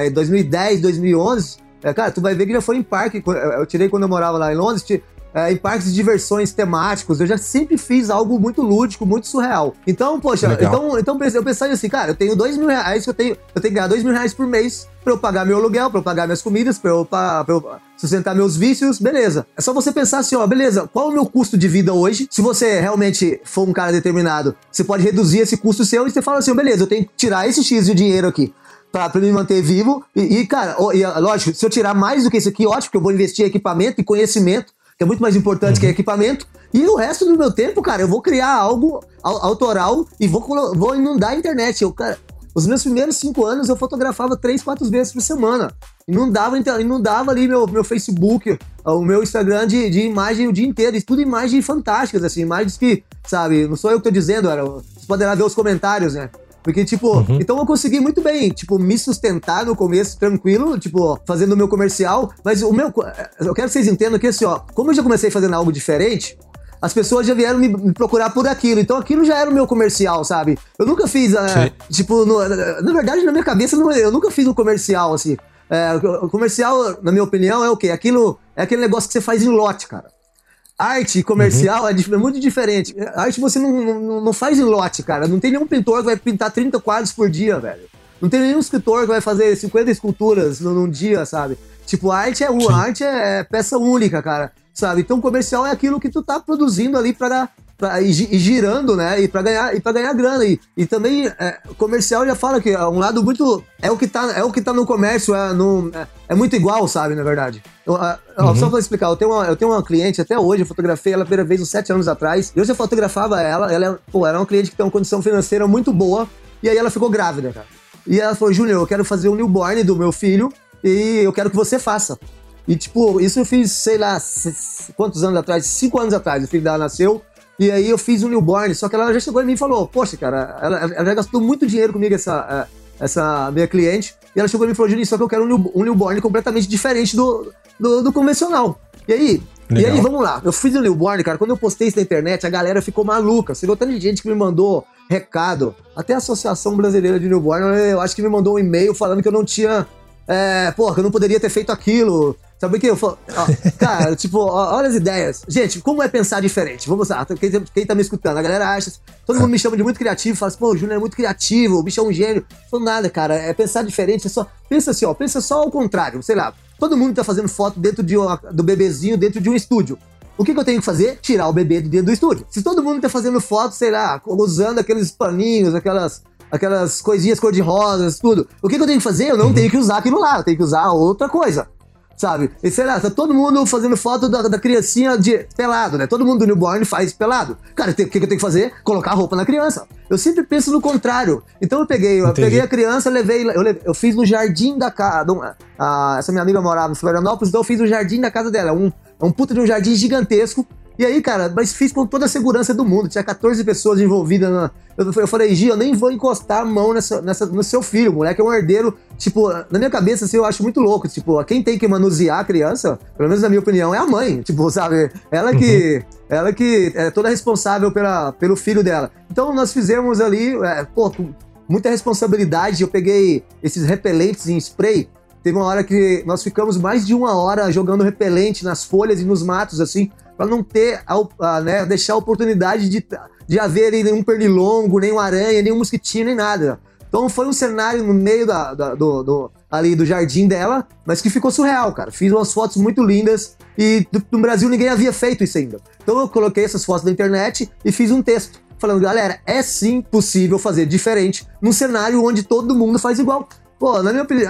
uh, 2010, 2011, uh, cara, tu vai ver que já foi em parque, eu tirei quando eu morava lá em Londres, é, em parques de diversões temáticos, eu já sempre fiz algo muito lúdico, muito surreal. Então, poxa, então, então eu pensei assim, cara, eu tenho dois mil reais, eu tenho, eu tenho que ganhar dois mil reais por mês pra eu pagar meu aluguel, pra eu pagar minhas comidas, pra eu, pra, pra eu sustentar meus vícios, beleza. É só você pensar assim, ó, beleza, qual é o meu custo de vida hoje? Se você realmente for um cara determinado, você pode reduzir esse custo seu e você fala assim, beleza, eu tenho que tirar esse X de dinheiro aqui pra, pra me manter vivo. E, e cara, e, lógico, se eu tirar mais do que isso aqui, ótimo, porque eu vou investir em equipamento e conhecimento que é muito mais importante uhum. que equipamento. E o resto do meu tempo, cara, eu vou criar algo autoral e vou, vou inundar a internet. Eu, cara, os meus primeiros cinco anos eu fotografava três, quatro vezes por semana. Inundava, inundava ali meu, meu Facebook, o meu Instagram de, de imagem o dia inteiro. E tudo imagens fantásticas, assim, imagens que, sabe, não sou eu que tô dizendo, era, vocês podem lá ver os comentários, né? Porque, tipo, uhum. então eu consegui muito bem, tipo, me sustentar no começo, tranquilo, tipo, fazendo o meu comercial. Mas o meu. Eu quero que vocês entendam que, assim, ó, como eu já comecei fazendo algo diferente, as pessoas já vieram me, procurar por aquilo. Então aquilo já era o meu comercial, sabe? Eu nunca fiz, uh, tipo, no, na verdade, na minha cabeça, eu nunca fiz um comercial, assim. É, o comercial, na minha opinião, é o quê? Aquilo, é aquele negócio que você faz em lote, cara. Arte comercial uhum. é, é, muito diferente. Arte você não, não, não, faz em lote, cara. Não tem nenhum pintor que vai pintar 30 quadros por dia, velho. Não tem nenhum escritor que vai fazer 50 esculturas num, dia, sabe? Tipo, arte é uma, arte é, é peça única, cara. Sabe? Então, comercial é aquilo que tu tá produzindo ali para pra, e, e, girando, né? E para ganhar e para ganhar grana e, e também é, comercial já fala que é um lado muito é o que tá é o que tá no comércio é, no, é, é muito igual, sabe, na verdade. Eu, uhum. Só pra explicar, eu tenho, uma, eu tenho uma cliente até hoje, eu fotografei ela a primeira vez uns sete anos atrás. Eu já fotografava ela, ela, é, pô, era uma cliente que tem uma condição financeira muito boa, e aí ela ficou grávida, cara. E ela falou, Júnior, eu quero fazer o um newborn do meu filho e eu quero que você faça. E, tipo, isso eu fiz, sei lá, quantos anos atrás? Cinco anos atrás, o filho dela nasceu. E aí eu fiz um newborn, só que ela já chegou em mim e falou: Poxa, cara, ela, ela já gastou muito dinheiro comigo, essa, essa minha cliente. E ela chegou e falou: Juninho, só que eu quero um, um newborn completamente diferente do, do, do convencional. E aí, Legal. E aí, vamos lá. Eu fiz o newborn, cara. Quando eu postei isso na internet, a galera ficou maluca. Você viu tanta gente que me mandou recado. Até a Associação Brasileira de Newborn, eu acho que me mandou um e-mail falando que eu não tinha. É, porra, que eu não poderia ter feito aquilo. Sabe o que eu falo? Ó, cara, *laughs* tipo, ó, olha as ideias. Gente, como é pensar diferente? Vamos lá, quem, quem tá me escutando? A galera acha. Todo mundo me chama de muito criativo, fala assim, pô, o Júnior é muito criativo, o bicho é um gênio. Não nada, cara. É pensar diferente. É só. Pensa assim, ó, pensa só ao contrário. Sei lá, todo mundo tá fazendo foto dentro de uma, do bebezinho, dentro de um estúdio. O que, que, eu tenho que fazer? Tirar o bebê de dentro do estúdio. Se todo mundo tá fazendo foto, sei lá, usando aqueles paninhos, aquelas aquelas coisinhas cor-de-rosas, tudo. O que, que, eu tenho que fazer? Eu não uhum. tenho que usar aquilo lá, eu tenho que usar outra coisa sabe? E sei lá, tá todo mundo fazendo foto da, da criancinha de pelado, né? Todo mundo do newborn faz pelado. Cara, o que, que eu tenho que fazer? Colocar a roupa na criança. Eu sempre penso no contrário. Então eu peguei, eu peguei a criança, levei, eu, levei, eu fiz no jardim da casa. essa minha amiga morava em Florianópolis, então eu fiz no jardim da casa dela. Um, um puta de um jardim gigantesco e aí, cara, mas fiz com toda a segurança do mundo. Tinha 14 pessoas envolvidas na. Eu, eu falei, Gi, eu nem vou encostar a mão nessa, nessa, no seu filho. O moleque é um herdeiro. Tipo, na minha cabeça, assim, eu acho muito louco. Tipo, quem tem que manusear a criança, pelo menos na minha opinião, é a mãe. Tipo, sabe? Ela que. Uhum. Ela que é toda responsável pela, pelo filho dela. Então nós fizemos ali, é, pô, com muita responsabilidade. Eu peguei esses repelentes em spray. Teve uma hora que nós ficamos mais de uma hora jogando repelente nas folhas e nos matos, assim, para não ter, a, a, né, deixar a oportunidade de, de haver nenhum pernilongo, nem uma aranha, nem um mosquitinho, nem nada. Então foi um cenário no meio da, da do, do, ali do jardim dela, mas que ficou surreal, cara. Fiz umas fotos muito lindas e no Brasil ninguém havia feito isso ainda. Então eu coloquei essas fotos na internet e fiz um texto falando, galera, é sim possível fazer diferente num cenário onde todo mundo faz igual. Pô, na minha opinião,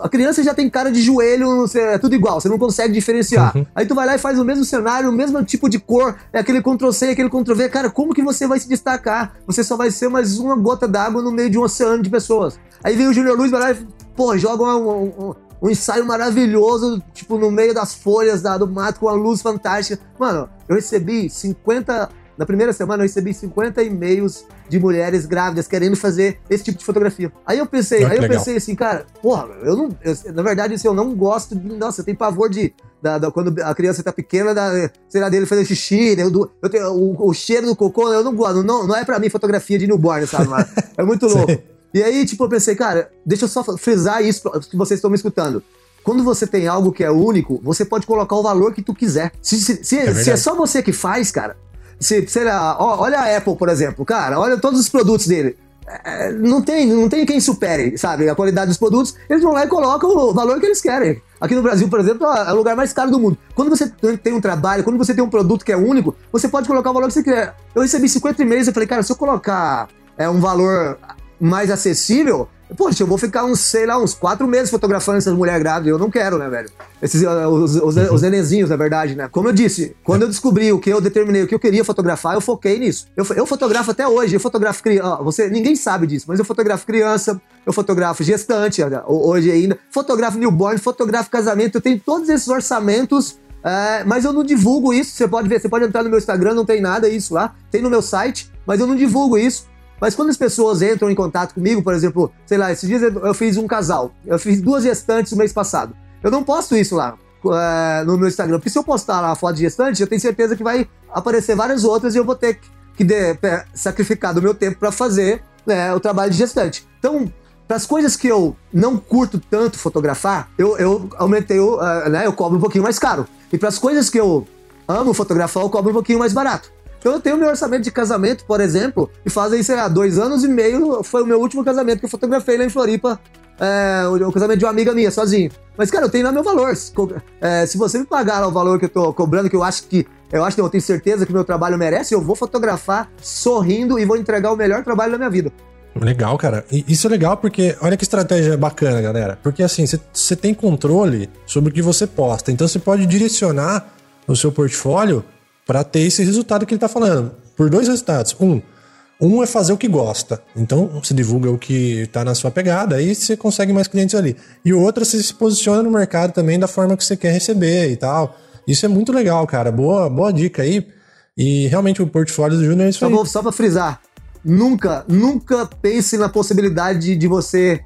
a criança já tem cara de joelho, é tudo igual, você não consegue diferenciar. Uhum. Aí tu vai lá e faz o mesmo cenário, o mesmo tipo de cor, é aquele Ctrl-C, aquele Ctrl-V. Cara, como que você vai se destacar? Você só vai ser mais uma gota d'água no meio de um oceano de pessoas. Aí vem o Júnior Luiz, vai lá e, pô, joga um, um, um, ensaio maravilhoso, tipo, no meio das folhas da, do mato, com uma luz fantástica. Mano, eu recebi 50 na primeira semana eu recebi 50 e-mails de mulheres grávidas querendo fazer esse tipo de fotografia. Aí eu pensei, aí eu legal. pensei assim, cara, porra, eu não. Eu, na verdade, assim, eu não gosto de. Nossa, eu tenho pavor de. Da, da, quando a criança tá pequena, da, sei lá, dele fazer xixi, né, eu, eu tenho, o, o, cheiro do cocô, eu não gosto, não, não é pra mim fotografia de newborn, sabe? *laughs* é muito louco. E aí, tipo, eu pensei, cara, deixa eu só frisar isso que vocês estão me escutando. Quando você tem algo que é único, você pode colocar o valor que tu quiser. Se, se, se, é, se é só você que faz, cara, se, sei lá, olha a Apple, por exemplo, cara, olha todos os produtos dele. É, não tem, não tem quem supere, sabe, a qualidade dos produtos. Eles vão lá e colocam o valor que eles querem. Aqui no Brasil, por exemplo, é o lugar mais caro do mundo. Quando você tem um trabalho, quando você tem um produto que é único, você pode colocar o valor que você quer. Eu recebi 50 e-mails e falei, cara, se eu colocar é, um valor mais acessível, Poxa, eu vou ficar uns, sei lá, uns quatro meses fotografando essas mulheres grávidas. Eu não quero, né, velho? Esses, uh, os, os, os nenenzinhos, na verdade, né? Como eu disse, quando eu descobri o que eu determinei, o que eu queria fotografar, eu foquei nisso. Eu, eu fotografo até hoje, eu fotografo criança. Você, ninguém sabe disso, mas eu fotografo criança, eu fotografo gestante, hoje ainda, fotografo newborn, fotografo casamento. Eu tenho todos esses orçamentos é, mas eu não divulgo isso. Você pode ver, você pode entrar no meu Instagram, não tem nada isso lá. Tem no meu site, mas eu não divulgo isso. Mas quando as pessoas entram em contato comigo, por exemplo, sei lá, esses dias eu fiz um casal, eu fiz duas gestantes no mês passado. Eu não posto isso lá uh, no meu Instagram, porque se eu postar lá a foto de gestante, eu tenho certeza que vai aparecer várias outras e eu vou ter que de, sacrificar do meu tempo para fazer né, o trabalho de gestante. Então, para as coisas que eu não curto tanto fotografar, eu, eu aumentei, uh, né, eu cobro um pouquinho mais caro. E para as coisas que eu amo fotografar, eu cobro um pouquinho mais barato. Então eu tenho meu orçamento de casamento, por exemplo, e fazem, sei lá, dois anos e meio foi o meu último casamento que eu fotografei lá em Floripa. É, o, casamento de uma amiga minha, sozinho. Mas, cara, eu tenho lá meu valor. Se, é, se você me pagar o valor que eu tô cobrando, que eu acho que. Eu acho que eu tenho certeza que meu trabalho merece, eu vou fotografar sorrindo e vou entregar o melhor trabalho da minha vida. Legal, cara. E isso é legal porque, olha que estratégia bacana, galera. Porque assim, você tem controle sobre o que você posta. Então você pode direcionar o seu portfólio para ter esse resultado que ele está falando. Por dois resultados. Um, um é fazer o que gosta. Então, você divulga o que está na sua pegada, aí você consegue mais clientes ali. E o outro, você se posiciona no mercado também da forma que você quer receber e tal. Isso é muito legal, cara. Boa, boa dica aí. E realmente o portfólio do Júnior é isso aí. Só, só para frisar, nunca, nunca pense na possibilidade de você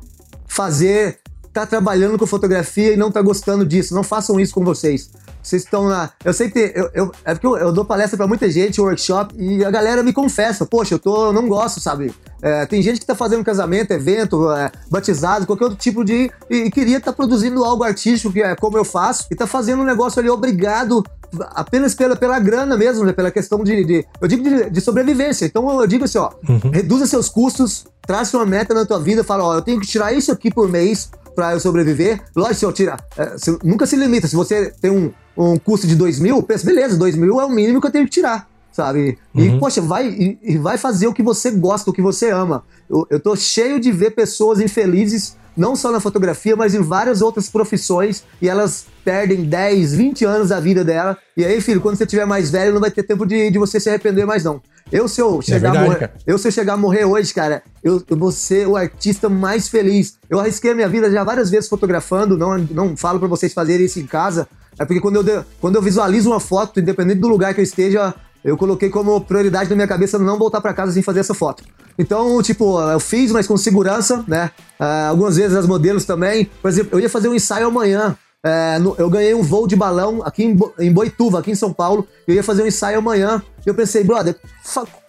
fazer, tá trabalhando com fotografia e não tá gostando disso. Não façam isso com vocês. Vocês estão lá. Eu sei que eu, eu, é porque eu, eu dou palestra para muita gente, workshop, e a galera me confessa, poxa, eu tô, eu não gosto, sabe? É, tem gente que tá fazendo casamento, evento, é, batizado, qualquer outro tipo de. E, e queria estar tá produzindo algo artístico, que é como eu faço, e tá fazendo um negócio ali obrigado apenas pela, pela grana mesmo, né? pela questão de, de eu digo de, de, sobrevivência. Então eu digo assim, ó, uhum. reduza seus custos, traça uma meta na tua vida, fala, ó, eu tenho que tirar isso aqui por mês para eu sobreviver. Lógico, se eu tirar, é, nunca se limita. Se você tem um, um custo de 2 mil, pensa, beleza, 2 mil é o mínimo que eu tenho que tirar, sabe? E, uhum. poxa, vai, e, e, vai fazer o que você gosta, o que você ama. Eu, eu tô cheio de ver pessoas infelizes, não só na fotografia, mas em várias outras profissões, e elas perdem 10, 20 anos da vida dela. E aí, filho, quando você tiver mais velho, não vai ter tempo de, de você se arrepender mais, não. Eu, se eu é chegar, é verdade, a, morrer, eu, se eu chegar a morrer hoje, cara, eu, eu vou ser o artista mais feliz. Eu arrisquei a minha vida já várias vezes fotografando, não, não falo para vocês fazerem isso em casa, é porque quando eu, quando eu visualizo uma foto, independente do lugar que eu esteja, eu coloquei como prioridade na minha cabeça não voltar para casa sem fazer essa foto. Então, tipo, eu fiz, mas com segurança, né? Uh, algumas vezes as modelos também. Por exemplo, eu ia fazer um ensaio amanhã. Uh, no, eu ganhei um voo de balão aqui em, Bo, em Boituva, aqui em São Paulo. Eu ia fazer um ensaio amanhã. E eu pensei, brother,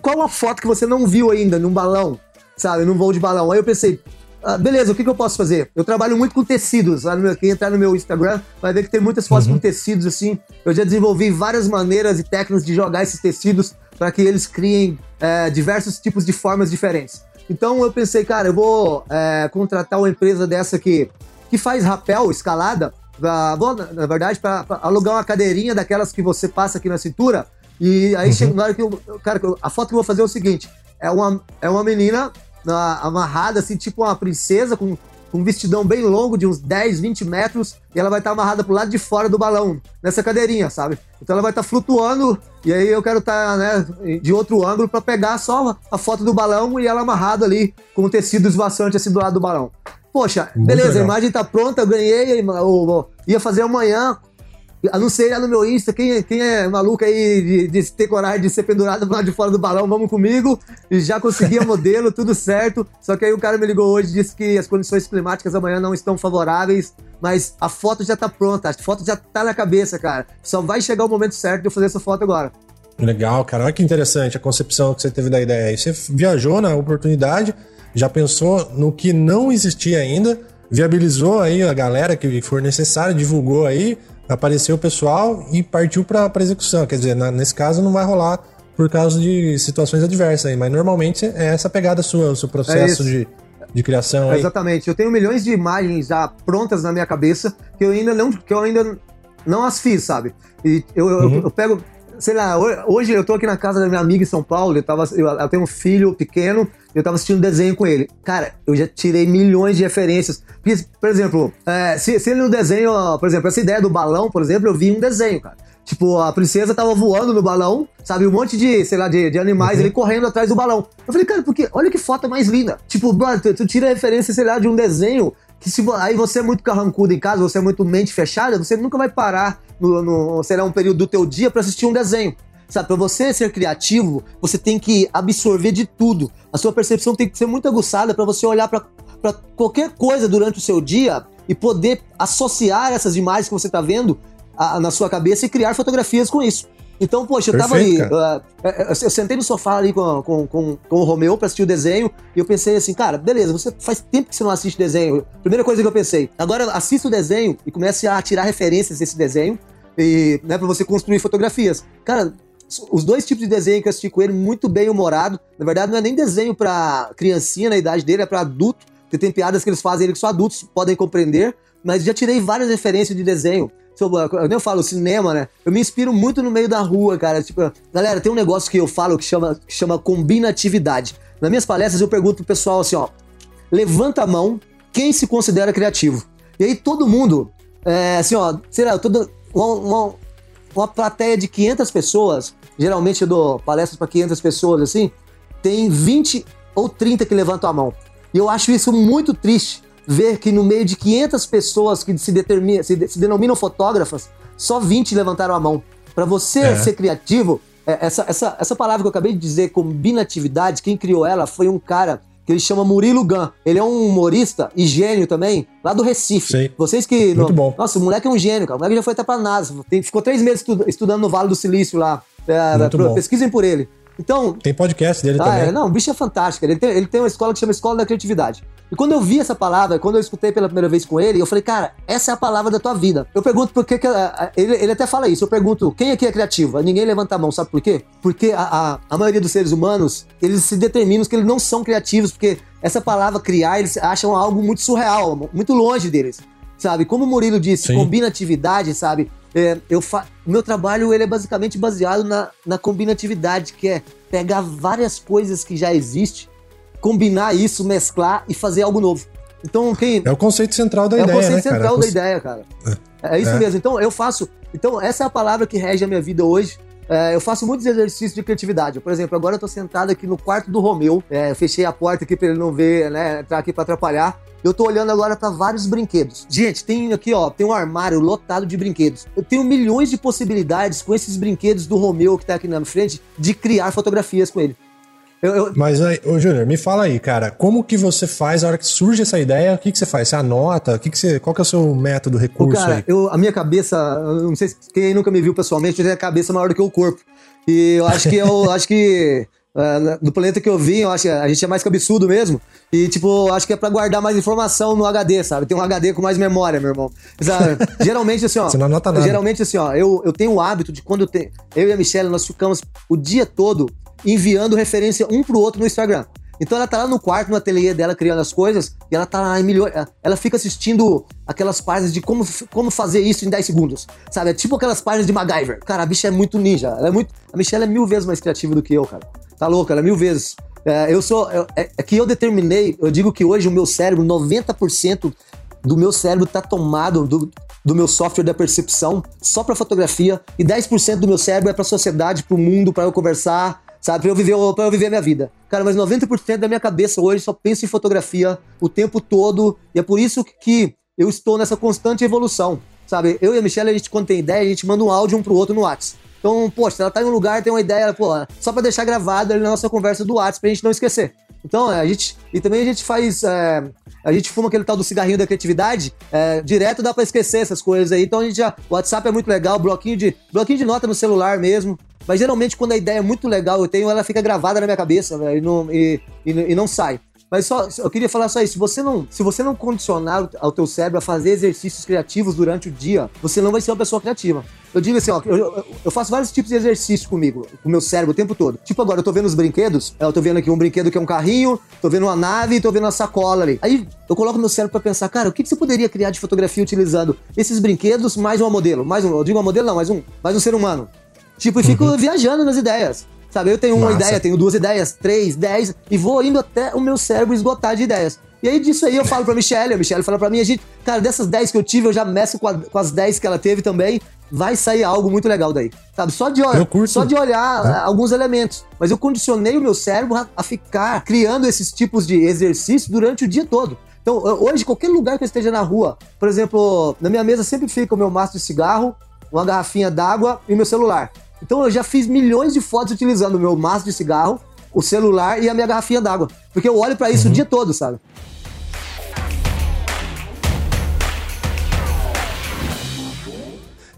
qual a foto que você não viu ainda num balão? Sabe, num voo de balão? Aí eu pensei, ah, beleza, o que, que, eu posso fazer? Eu trabalho muito com tecidos. Lá no meu, quem entrar no meu Instagram vai ver que tem muitas fotos uhum. com tecidos assim. Eu já desenvolvi várias maneiras e técnicas de jogar esses tecidos para que eles criem é, diversos tipos de formas diferentes. Então eu pensei, cara, eu vou é, contratar uma empresa dessa que que faz rapel, escalada, pra, bom, na, verdade, para alugar uma cadeirinha daquelas que você passa aqui na cintura. E aí, uhum. chega na hora que eu. Cara, a foto que eu vou fazer é o seguinte: é uma, é uma menina na, amarrada, assim, tipo uma princesa, com um vestidão bem longo, de uns 10, 20 metros, e ela vai estar tá amarrada pro lado de fora do balão, nessa cadeirinha, sabe? Então ela vai estar tá flutuando, e aí eu quero estar, tá, né, de outro ângulo para pegar só a foto do balão e ela amarrada ali, com o tecido esvaçante assim do lado do balão. Poxa, Muito beleza, legal. a imagem tá pronta, eu ganhei, eu, ia fazer amanhã, Anunciei lá no meu Insta, quem, quem é maluco aí de, de ter coragem de ser pendurado lá de fora do balão, vamos comigo. E já consegui a *laughs* modelo, tudo certo. Só que aí o cara me ligou hoje e disse que as condições climáticas amanhã não estão favoráveis, mas a foto já tá pronta, a foto já tá na cabeça, cara. Só vai chegar o momento certo de eu fazer essa foto agora. Legal, cara. Olha que interessante a concepção que você teve da ideia. Aí você viajou na oportunidade, já pensou no que não existia ainda, viabilizou aí a galera que for necessário, divulgou aí, apareceu o pessoal e partiu para execução. Quer dizer, na, nesse caso não vai rolar por causa de situações adversas aí, mas normalmente é essa pegada sua, o seu processo é de, de criação. Exatamente. Eu tenho milhões de imagens já prontas na minha cabeça que eu ainda não, que eu ainda não as fiz, sabe? E eu, uhum. eu, eu pego sei lá, hoje eu tô aqui na casa da minha amiga em São Paulo, eu, tava, eu, eu tenho um filho pequeno, eu tava assistindo desenho com ele. Cara, eu já tirei milhões de referências. Por exemplo, é, se, se ele no desenho, por exemplo, essa ideia do balão, por exemplo, eu vi um desenho, cara. Tipo, a princesa tava voando no balão, sabe? Um monte de, sei lá, de, de animais uhum. ali correndo atrás do balão. Eu falei, cara, porque olha que foto mais linda. Tipo, brother, tu, tu tira referência, sei lá, de um desenho que se aí você é muito carrancudo em casa, você é muito mente fechada, você nunca vai parar no, no sei lá, um período do teu dia para assistir um desenho. Sabe, para você ser criativo, você tem que absorver de tudo. A sua percepção tem que ser muito aguçada para você olhar para qualquer coisa durante o seu dia e poder associar essas imagens que você está vendo a, na sua cabeça e criar fotografias com isso. Então, poxa, eu Perfeito, tava ali. Uh, eu sentei no sofá ali com, com, com, com o Romeu pra assistir o desenho e eu pensei assim, cara, beleza, você faz tempo que você não assiste desenho. Primeira coisa que eu pensei, agora assista o desenho e comece a tirar referências desse desenho e, né, pra você construir fotografias. Cara, os dois tipos de desenho que eu assisti com ele, muito bem humorado. Na verdade, não é nem desenho pra criancinha na idade dele, é pra adulto. Porque tem piadas que eles fazem que só adultos podem compreender. Mas já tirei várias referências de desenho. Eu nem falo cinema, né? Eu me inspiro muito no meio da rua, cara. Tipo, galera, tem um negócio que eu falo que chama, que chama combinatividade. Nas minhas palestras eu pergunto pro pessoal assim, ó. Levanta a mão quem se considera criativo. E aí todo mundo, é, assim, ó, sei lá, uma, uma plateia de 500 pessoas, geralmente eu dou palestras para 500 pessoas assim, tem 20 ou 30 que levantam a mão. E eu acho isso muito triste, ver que no meio de 500 pessoas que se, determina, se, se denominam fotógrafas, só 20 levantaram a mão. Para você é. ser criativo, é, essa, essa, essa palavra que eu acabei de dizer, combinatividade, quem criou ela foi um cara que ele chama Murilo Gun. Ele é um humorista e gênio também, lá do Recife. Sei. Vocês que. Muito bom. Nossa, o moleque é um gênio, cara. O moleque já foi até pra NASA. Ficou três meses estudando no Vale do Silício lá. É, pro, pesquisem por ele. Então. Tem podcast dele ah, também. É, não, o bicho é fantástico. Ele tem, ele tem uma escola que chama Escola da Criatividade. E quando eu vi essa palavra, quando eu escutei pela primeira vez com ele, eu falei, cara, essa é a palavra da tua vida. Eu pergunto por que. que ele, ele até fala isso. Eu pergunto, quem aqui é criativo? Ninguém levanta a mão, sabe por quê? Porque a, a, a maioria dos seres humanos, eles se determinam que eles não são criativos, porque essa palavra criar, eles acham algo muito surreal, muito longe deles. Sabe? Como o Murilo disse, Sim. combinatividade, sabe? É, eu fa... Meu trabalho ele é basicamente baseado na, na combinatividade, que é pegar várias coisas que já existem, combinar isso, mesclar e fazer algo novo. Então, quem. É o conceito central da é ideia. É o conceito né, central cara? da ideia, cara. É, é isso é. mesmo. Então, eu faço. Então, essa é a palavra que rege a minha vida hoje. É, eu faço muitos exercícios de criatividade. Por exemplo, agora eu tô sentado aqui no quarto do Romeu. É, fechei a porta aqui para ele não ver, né? Entrar aqui para atrapalhar. Eu tô olhando agora para vários brinquedos. Gente, tem aqui, ó, tem um armário lotado de brinquedos. Eu tenho milhões de possibilidades com esses brinquedos do Romeu que tá aqui na frente de criar fotografias com ele. Eu, eu... Mas, ô Júnior, me fala aí, cara, como que você faz a hora que surge essa ideia? O que, que você faz? Você anota? O que que você, qual que é o seu método, recurso cara, aí? Eu, a minha cabeça, não sei se quem nunca me viu pessoalmente, tem a cabeça maior do que o corpo. E eu acho que eu *laughs* acho que uh, no planeta que eu vim, eu acho que a gente é mais cabeçudo mesmo. E, tipo, acho que é pra guardar mais informação no HD, sabe? Tem um HD com mais memória, meu irmão. Sabe? geralmente, assim, ó. *laughs* Você não anota nada. Geralmente, assim, ó, eu, eu tenho o hábito de quando eu tenho. Eu e a Michelle, nós ficamos o dia todo enviando referência um pro outro no Instagram. Então ela tá lá no quarto, no ateliê dela, criando as coisas, e ela tá lá em milhões. Ela fica assistindo aquelas páginas de como, como fazer isso em 10 segundos. Sabe? É tipo aquelas páginas de MacGyver. Cara, a bicha é muito ninja. Ela é muito. A Michelle é mil vezes mais criativa do que eu, cara. Tá louca, ela é mil vezes. É, eu sou. É, é, que eu determinei, eu digo que hoje o meu cérebro, 90% do meu cérebro tá tomado do, do meu software da percepção só para fotografia e 10% do meu cérebro é para a sociedade, para o mundo, para eu conversar, sabe? Pra eu viver, pra eu viver a minha vida. Cara, mas 90% da minha cabeça hoje só pensa em fotografia o tempo todo. E é por isso que eu estou nessa constante evolução, sabe? Eu e a Michelle, a gente, quando tem ideia, a gente manda um áudio um pro outro no WhatsApp. Então, poxa, ela tá em um lugar, tem uma ideia, pô, só para deixar gravado ali na nossa conversa do WhatsApp pra gente não esquecer. Então, a gente. E também a gente faz. É, a gente fuma aquele tal do cigarrinho da criatividade. É, direto dá pra esquecer essas coisas aí. Então a gente já. O WhatsApp é muito legal, bloquinho de, bloquinho de nota no celular mesmo. Mas geralmente, quando a ideia é muito legal, eu tenho, ela fica gravada na minha cabeça, e, não, e, e, e não sai. Mas só, eu queria falar só isso. Se você não, se você não condicionar ao teu cérebro a fazer exercícios criativos durante o dia, você não vai ser uma pessoa criativa. Eu digo assim, ó, eu, eu faço vários tipos de exercícios comigo, com o meu cérebro o tempo todo. Tipo agora, eu tô vendo os brinquedos, eu tô vendo aqui um brinquedo que é um carrinho, tô vendo uma nave, tô vendo uma sacola ali. Aí eu coloco meu cérebro para pensar, cara, o que, que você poderia criar de fotografia utilizando esses brinquedos mais uma modelo, mais um, eu digo uma modelo não, mais um, mais um ser humano. Tipo, e fico uhum. viajando nas ideias. Sabe, eu tenho uma Massa. ideia, tenho duas ideias, três, dez, e vou indo até o meu cérebro esgotar de ideias. E aí disso aí eu falo pra Michelle, a Michelle fala pra mim, a gente, cara, dessas 10 que eu tive, eu já meço com, a, com as 10 que ela teve também, vai sair algo muito legal daí. Sabe? Só de, olhar, só de olhar é. alguns elementos. Mas eu condicionei o meu cérebro a, a, ficar criando esses tipos de exercícios durante o dia todo. Então, hoje, qualquer lugar que eu esteja na rua, por exemplo, na minha mesa sempre fica o meu maço de cigarro, uma garrafinha d'água e meu celular. Então eu já fiz milhões de fotos utilizando o meu maço de cigarro, o celular e a minha garrafinha d'água. Porque eu olho para isso uhum. o dia todo, sabe?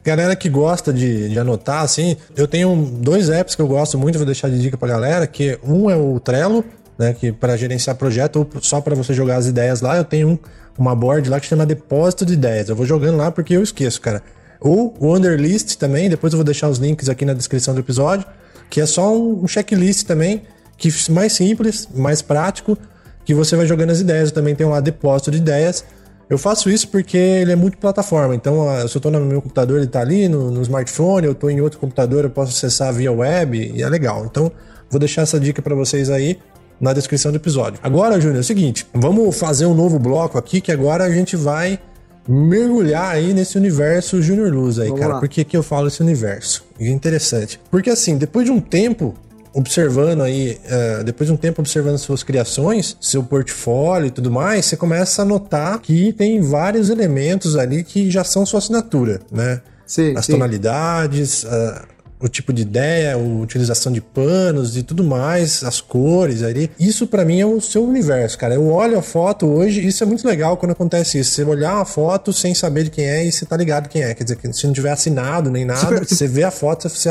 Galera que gosta de, de, anotar, assim, eu tenho dois apps que eu gosto muito, vou deixar de dica pra galera, que um é o Trello, né, que para gerenciar projeto ou só para você jogar as ideias lá, eu tenho um, uma board lá que chama Depósito de Ideias. Eu vou jogando lá porque eu esqueço, cara. Ou o Underlist também, depois eu vou deixar os links aqui na descrição do episódio, que é só um checklist também, que mais simples, mais prático, que você vai jogando as ideias. Eu também tem lá depósito de ideias. Eu faço isso porque ele é multiplataforma. Então, se eu estou no meu computador, ele está ali no, no, smartphone, eu estou em outro computador, eu posso acessar via web e é legal. Então, vou deixar essa dica para vocês aí na descrição do episódio. Agora, Júnior, é o seguinte, vamos fazer um novo bloco aqui que agora a gente vai mergulhar aí nesse universo Junior Luz aí, Vamos cara. Lá. Por que, que eu falo esse universo? É interessante. Porque assim, depois de um tempo observando aí, uh, depois de um tempo observando suas criações, seu portfólio e tudo mais, você começa a notar que tem vários elementos ali que já são sua assinatura, né? Sim, As sim. tonalidades, uh, o tipo de ideia, a utilização de panos e tudo mais, as cores ali. Isso para mim é o seu universo, cara. Eu olho a foto hoje, isso é muito legal quando acontece isso. Você olhar uma foto sem saber de quem é e você tá ligado quem é. Quer dizer, se não tiver assinado nem nada, você vê a foto, você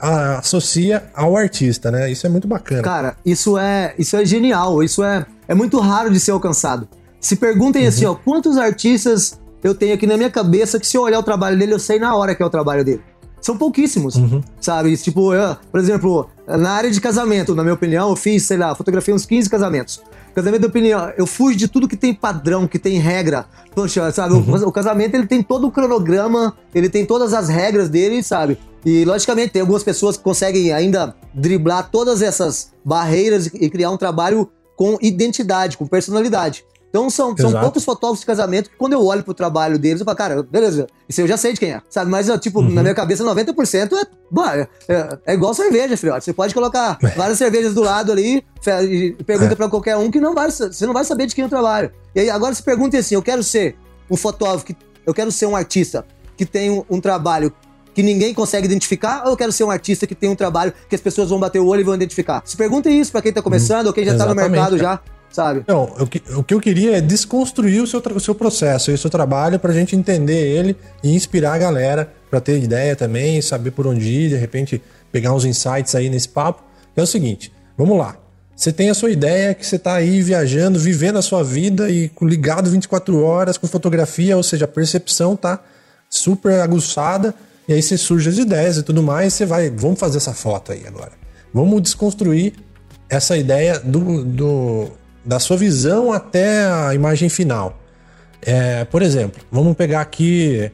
associa ao artista, né? Isso é muito bacana. Cara, isso é, isso é genial. Isso é, é muito raro de ser alcançado. Se perguntem assim, uhum. assim, ó, quantos artistas eu tenho aqui na minha cabeça que se eu olhar o trabalho dele, eu sei na hora que é o trabalho dele são pouquíssimos, uhum. sabe? Tipo, eu, por exemplo, na área de casamento, na minha opinião, eu fiz, sei lá, fotografei uns 15 casamentos. Casamento de opinião, eu fujo de tudo que tem padrão, que tem regra. Poxa, sabe? Uhum. O, o, casamento ele tem todo o cronograma, ele tem todas as regras dele, sabe? E logicamente tem algumas pessoas que conseguem ainda driblar todas essas barreiras e criar um trabalho com identidade, com personalidade. Então são, são poucos fotógrafos de casamento que quando eu olho pro trabalho deles, eu falo, cara, beleza, isso eu já sei de quem é, sabe? Mas, tipo, uhum. na minha cabeça, 90% é, é, é, é igual cerveja, filhote. Você pode colocar é. *laughs* várias cervejas do lado ali e pergunta é. para qualquer um que não vai, você não vai saber de quem eu trabalho. E aí, agora se pergunta assim, eu quero ser um fotógrafo, que, eu quero ser um artista que tem um, um trabalho que ninguém consegue identificar, ou eu quero ser um artista que tem um trabalho que as pessoas vão bater o olho e vão identificar? Se pergunta isso para quem tá começando hum, ou quem já tá no mercado já sabe? Não, o que, eu queria é desconstruir o seu, o seu processo e o seu trabalho pra gente entender ele e inspirar a galera para ter ideia também, saber por onde ir, de repente pegar uns insights aí nesse papo. É o seguinte, vamos lá. Você tem a sua ideia que você está aí viajando, vivendo a sua vida e ligado 24 horas com fotografia, ou seja, a percepção tá super aguçada, e aí você surge as ideias e tudo mais, e você vai, vamos fazer essa foto aí agora. Vamos desconstruir essa ideia do, do, da sua visão até a imagem final. É, por exemplo, vamos pegar aqui.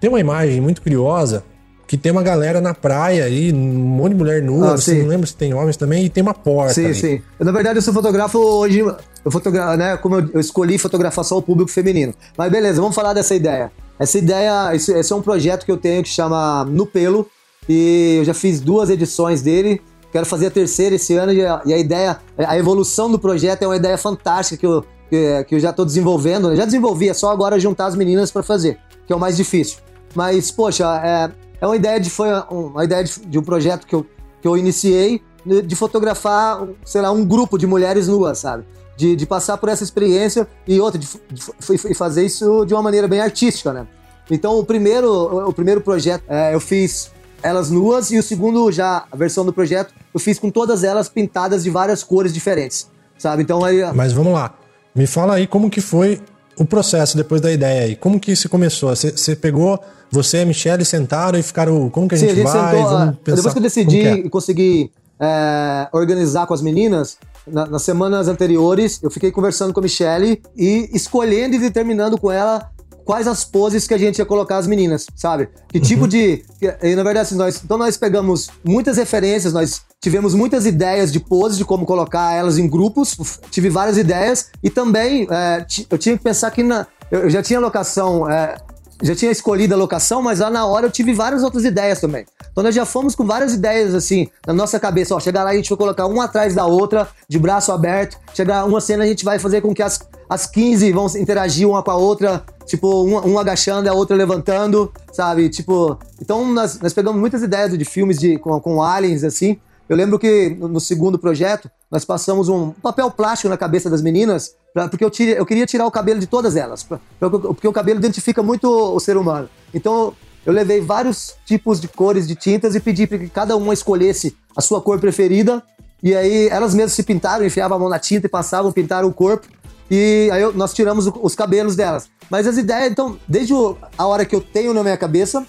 Tem uma imagem muito curiosa que tem uma galera na praia aí, um monte de mulher nua, ah, você não lembra se tem homens também, e tem uma porta. Sim, ali. sim. Eu, na verdade, eu sou fotógrafo hoje. Eu fotografo, né? Como eu, eu, escolhi fotografar só o público feminino. Mas beleza, vamos falar dessa ideia. Essa ideia, esse, esse é um projeto que eu tenho que chama No Pelo, e eu já fiz duas edições dele. Quero fazer a terceira esse ano, e a, e a ideia, a evolução do projeto é uma ideia fantástica que eu, que, que eu já estou desenvolvendo. Eu já desenvolvi, é só agora juntar as meninas para fazer, que é o mais difícil. Mas, poxa, é, é uma ideia de foi uma ideia de, de, um projeto que eu, que eu iniciei de fotografar, sei lá, um grupo de mulheres nuas, sabe? De, de passar por essa experiência e outra, de, de, fazer isso de uma maneira bem artística, né? Então, o primeiro, o primeiro projeto é, eu fiz elas nuas e o segundo, já a versão do projeto, eu fiz com todas elas pintadas de várias cores diferentes, sabe? Então aí. Mas vamos lá. Me fala aí como que foi o processo depois da ideia aí. Como que isso começou? Você pegou você e a Michelle sentaram e ficaram. Como que a Sim, gente, a gente vai? Sentou, Vamos pensar, depois que eu decidi é? e consegui é, organizar com as meninas, na, nas semanas anteriores, eu fiquei conversando com a Michelle e escolhendo e determinando com ela quais as poses que a gente ia colocar as meninas, sabe? Que tipo uhum. de. E, na verdade, assim, nós, então nós pegamos muitas referências, nós tivemos muitas ideias de poses, de como colocar elas em grupos, tive várias ideias, e também é, eu tinha que pensar que na, eu já tinha locação. É, já tinha escolhido a locação, mas lá na hora eu tive várias outras ideias também. Então nós já fomos com várias ideias assim na nossa cabeça. Ó, chegar lá a gente vai colocar uma atrás da outra, de braço aberto. Chegar uma cena a gente vai fazer com que as, as 15 vão interagir uma com a outra, tipo, um, um agachando a outra levantando, sabe? Tipo, então nós, nós pegamos muitas ideias de filmes de, com, com aliens, assim. Eu lembro que no segundo projeto, nós passamos um papel plástico na cabeça das meninas, pra, porque eu, tire, eu queria tirar o cabelo de todas elas, pra, pra, porque o cabelo identifica muito o ser humano. Então, eu levei vários tipos de cores de tintas e pedi para que cada uma escolhesse a sua cor preferida. E aí elas mesmas se pintaram, enfiavam a mão na tinta e passavam, pintaram o corpo. E aí eu, nós tiramos os cabelos delas. Mas as ideias, então, desde a hora que eu tenho na minha cabeça,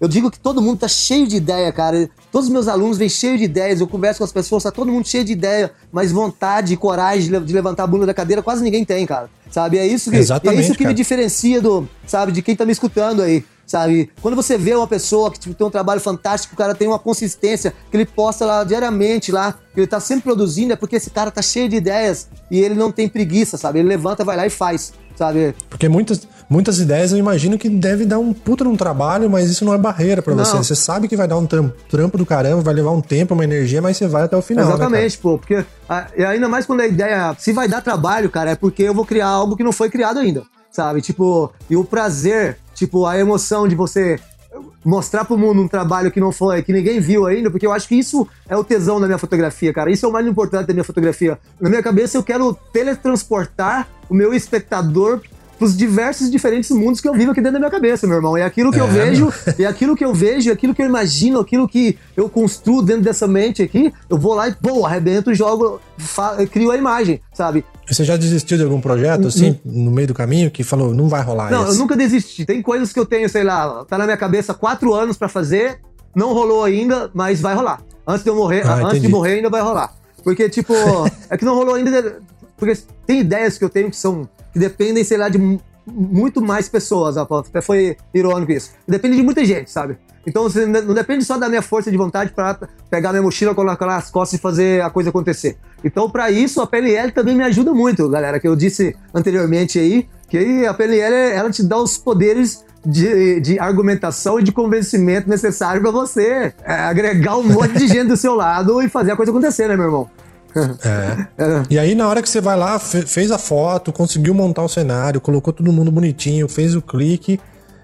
eu digo que todo mundo tá cheio de ideia, cara. Todos os meus alunos vêm cheios de ideias. Eu converso com as pessoas, tá todo mundo cheio de ideia, mas vontade e coragem de levantar a bunda da cadeira quase ninguém tem, cara. Sabe? É isso que, é isso que cara. me diferencia do, sabe, de quem tá me escutando aí sabe? Quando você vê uma pessoa que tipo, tem um trabalho fantástico, o cara tem uma consistência, que ele posta lá diariamente lá, que ele tá sempre produzindo, é porque esse cara tá cheio de ideias e ele não tem preguiça, sabe? Ele levanta, vai lá e faz, sabe? Porque muitas, muitas ideias eu imagino que deve dar um puta num trabalho, mas isso não é barreira para você. Você sabe que vai dar um trampo, trampo, do caramba, vai levar um tempo, uma energia, mas você vai até o final. Né, Exatamente, né, pô, porque e ainda mais quando a ideia, se vai dar trabalho, cara, é porque eu vou criar algo que não foi criado ainda, sabe? Tipo, e o prazer Tipo, a emoção de você mostrar pro mundo um trabalho que não foi, que ninguém viu ainda, porque eu acho que isso é o tesão da minha fotografia, cara. Isso é o mais importante da minha fotografia. Na minha cabeça eu quero teletransportar o meu espectador pros diversos diferentes mundos que eu vivo aqui dentro da minha cabeça, meu irmão. É aquilo que é, eu vejo, é aquilo que eu vejo, é aquilo que eu imagino, aquilo que eu construo dentro dessa mente aqui, eu vou lá e, pô, arrebento, jogo, crio a imagem, sabe? Você já desistiu de algum projeto, assim, no meio do caminho, que falou, não vai rolar Não, esse. eu nunca desisti. Tem coisas que eu tenho, sei lá, tá na minha cabeça quatro anos para fazer, não rolou ainda, mas vai rolar. Antes de eu morrer, ah, antes de morrer ainda vai rolar. Porque, tipo, *laughs* é que não rolou ainda. Porque tem ideias que eu tenho que são que dependem, sei lá, de muito mais pessoas. Até foi irônico isso. Depende de muita gente, sabe? Então você não depende só da minha força de vontade para pegar minha mochila, colocar nas costas e fazer a coisa acontecer. Então, para isso, a PNL também me ajuda muito, galera. Que eu disse anteriormente aí, que a PNL ela te dá os poderes de, de argumentação e de convencimento necessário para você é, agregar um monte de gente do seu lado e fazer a coisa acontecer, né, meu irmão? É. E aí, na hora que você vai lá, fez a foto, conseguiu montar o cenário, colocou todo mundo bonitinho, fez o clique.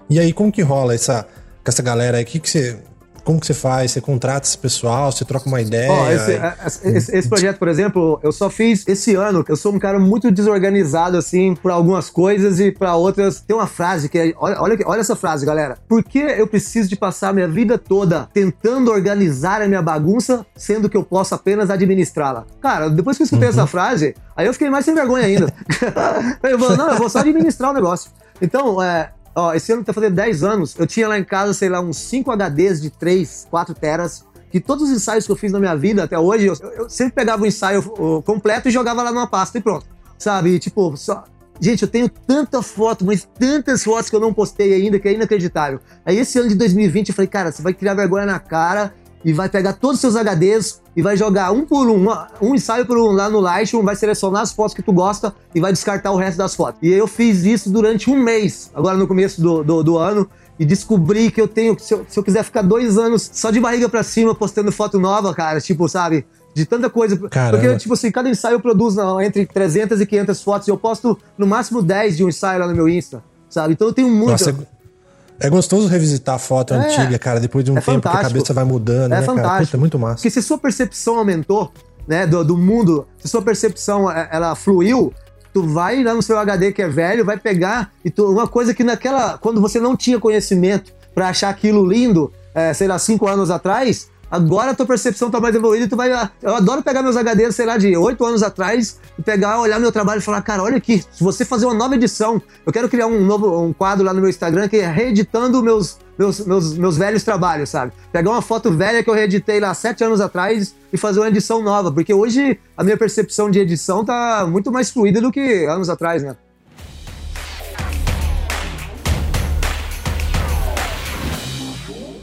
E aí, como que rola essa, com essa galera aí? Que que você, como que você faz? Você contrata esse pessoal, você troca uma ideia? Oh, esse, esse, esse, projeto, por exemplo, eu só fiz esse ano. Eu sou um cara muito desorganizado, assim, por algumas coisas e para outras. Tem uma frase que é. Olha, olha, olha essa frase, galera. Por que eu preciso de passar minha vida toda tentando organizar a minha bagunça, sendo que eu posso apenas administrá-la? Cara, depois que eu escutei uhum. essa frase, aí eu fiquei mais sem vergonha ainda. *laughs* eu vou, não, eu vou só administrar o negócio. Então, é, Ó, esse ano tá fazendo 10 anos. Eu tinha lá em casa, sei lá, uns 5 HDs de 3, 4 teras que todos os ensaios que eu fiz na minha vida até hoje, eu, eu sempre pegava o ensaio completo e jogava lá numa pasta e pronto. Sabe? E, tipo, só, Gente, eu tenho tanta foto, mas tantas fotos que eu não postei ainda, que é inacreditável. Aí esse ano de 2020 eu falei, cara, você vai criar vergonha na cara e vai pegar todos os seus HDs e vai jogar um por um, um ensaio por um lá no Lightroom, vai selecionar as fotos que tu gosta e vai descartar o resto das fotos. E eu fiz isso durante um mês, agora no começo do, do, do ano, e descobri que eu tenho, se eu, se eu quiser ficar dois anos só de barriga para cima postando foto nova, cara, tipo, sabe? de tanta coisa. Caramba. Porque, tipo assim, cada ensaio eu produzo entre 300 e 500 fotos e eu posto no máximo 10 de um ensaio lá no meu Insta, sabe? Então eu tenho muito. Nossa, é, gostoso revisitar a foto é, antiga, cara, depois de um é tempo fantástico. que a cabeça vai mudando, é né, fantástico. cara? Puta, é muito massa. Porque se sua percepção aumentou, né, do, do mundo, se sua percepção é, ela fluiu, tu vai lá no seu HD que é velho, vai pegar e tu, uma coisa que naquela quando você não tinha conhecimento para achar aquilo lindo, é, sei lá, cinco anos atrás, Agora a tua percepção tá mais evoluída e tu vai. Eu adoro pegar meus HDs, sei lá, de oito anos atrás, e pegar, olhar meu trabalho e falar, cara, olha aqui, se você fazer uma nova edição, eu quero criar um novo um quadro lá no meu Instagram que é reeditando meus, meus, meus, meus velhos trabalhos, sabe? Pegar uma foto velha que eu reeditei lá sete anos atrás e fazer uma edição nova, porque hoje a minha percepção de edição tá muito mais fluida do que anos atrás, né?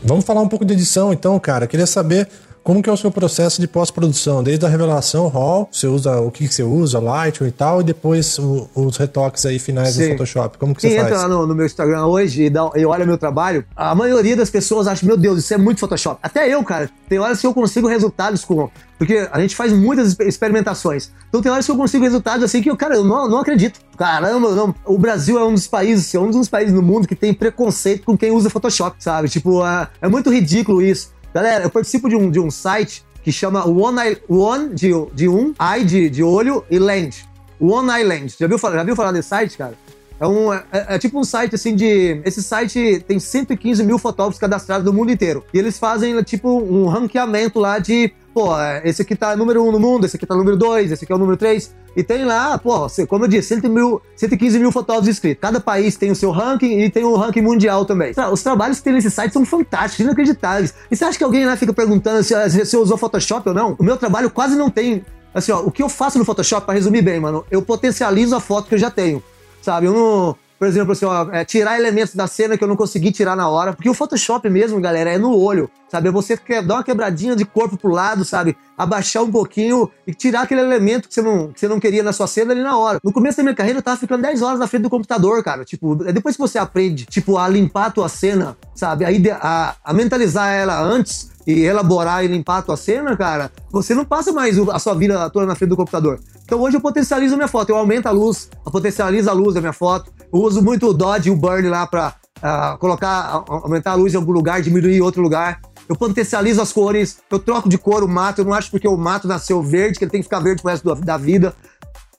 Vamos falar um pouco de edição então, cara. Queria saber como que é o seu processo de pós-produção, desde a revelação, RAW, você usa o que você usa, Lightroom e tal, e depois o, os retoques aí finais Sim. do Photoshop. Como que Quem você faz? entra lá no, no, meu Instagram hoje e, dá, e olha meu trabalho, a maioria das pessoas acha, meu Deus, isso é muito Photoshop. Até eu, cara, tem horas que eu consigo resultados com... Porque a gente faz muitas experimentações. Então tem horas que eu consigo resultados assim que eu, cara, eu não, não acredito. Caramba, não. o Brasil é um dos países, é um dos países no mundo que tem preconceito com quem usa Photoshop, sabe? Tipo, é, é muito ridículo isso. Galera, eu participo de um, de um site que chama One, Eye, One de, de um, Eye de, de olho e Land. One Eye Land. Já viu, já viu falar desse site, cara? É, um, é, é, tipo um site assim de. Esse site tem 115 mil fotógrafos cadastrados do mundo inteiro. E eles fazem tipo um ranqueamento lá de. Pô, é, esse aqui tá número 1 um no mundo, esse aqui tá número 2, esse aqui é o número 3. E tem lá, pô, como eu disse, 100 mil, 115 mil fotógrafos inscritos. Cada país tem o seu ranking e tem o ranking mundial também. Os trabalhos que tem nesse site são fantásticos, inacreditáveis. E você acha que alguém lá fica perguntando se, se usou Photoshop ou não? O meu trabalho quase não tem. Assim, ó, o que eu faço no Photoshop, para resumir bem, mano, eu potencializo a foto que eu já tenho. Sabe? Eu não por exemplo, assim, ó, é, tirar elementos da cena que eu não consegui tirar na hora. Porque o Photoshop mesmo, galera, é no olho, sabe? É você quer dar uma quebradinha de corpo pro lado, sabe? Abaixar um pouquinho e tirar aquele elemento que você não, que você não queria na sua cena ali na hora. No começo da minha carreira, eu tava ficando 10 horas na frente do computador, cara. Tipo, é depois que você aprende, tipo, a limpar a tua cena, sabe? A, a, a mentalizar ela antes e elaborar e limpar a tua cena, cara, você não passa mais a sua vida toda na frente do computador. Então hoje eu potencializo a minha foto, eu aumento a luz, eu potencializo a luz da minha foto, eu uso muito o Dodge e o Burn lá para uh, ah, colocar, aumentar a luz em algum lugar, diminuir em outro lugar. Eu potencializo as cores, eu troco de cor o mato, eu não acho porque o mato nasceu verde, que ele tem que ficar verde pro resto da vida.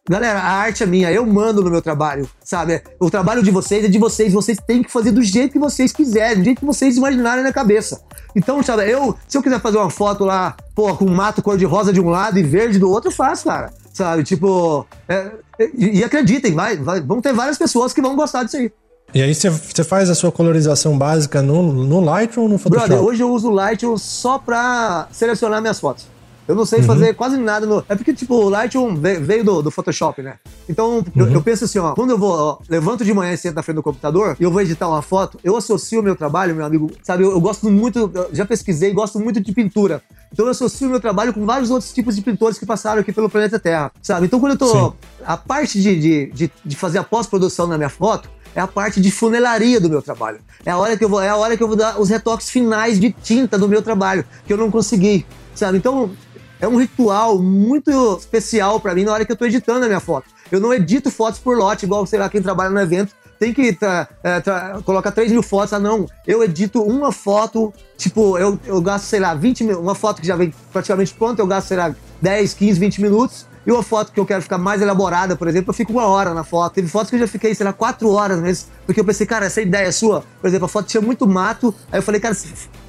Galera, a arte é minha, eu mando no meu trabalho, sabe? O trabalho de vocês é de vocês, vocês têm que fazer do jeito que vocês quiserem, do jeito que vocês imaginarem na cabeça. Então, sabe, eu, se eu quiser fazer uma foto lá, pô, com um mato cor-de-rosa de um lado e verde do outro, eu faço, cara. Sabe, tipo, é, e, e, acreditem, vai, vai, vão ter várias pessoas que vão gostar disso aí. E aí você faz a sua colorização básica no, no Lightroom ou no Photoshop? Brother, hoje eu uso o Lightroom só pra selecionar minhas fotos. Eu não sei uhum. fazer quase nada no. É porque, tipo, o Lightroom veio do, do Photoshop, né? Então, uhum. eu, eu, penso assim, ó, quando eu vou, ó, levanto de manhã e sento na frente do computador e eu vou editar uma foto, eu associo o meu trabalho, meu amigo, sabe? Eu, eu gosto muito, eu já pesquisei, gosto muito de pintura. Então eu associo o meu trabalho com vários outros tipos de pintores que passaram aqui pelo planeta Terra, sabe? Então quando eu tô. Sim. A parte de, de, de, de fazer a pós-produção na minha foto, é a parte de funelaria do meu trabalho. É a hora que eu vou, é a hora que eu vou dar os retoques finais de tinta do meu trabalho, que eu não consegui, sabe? Então, é um ritual muito especial para mim na hora que eu tô editando a minha foto. Eu não edito fotos por lote, igual, sei lá, quem trabalha no evento tem que tra, é, tra, colocar 3 mil fotos. Ah, não. Eu edito uma foto, tipo, eu, eu gasto, sei lá, 20 mil. Uma foto que já vem praticamente pronta, eu gasto, sei lá, 10, 15, 20 minutos. E uma foto que eu quero ficar mais elaborada, por exemplo, eu fico uma hora na foto. Teve fotos que eu já fiquei, sei lá, quatro horas mesmo, porque eu pensei, cara, essa ideia é sua. Por exemplo, a foto tinha muito mato. Aí eu falei, cara,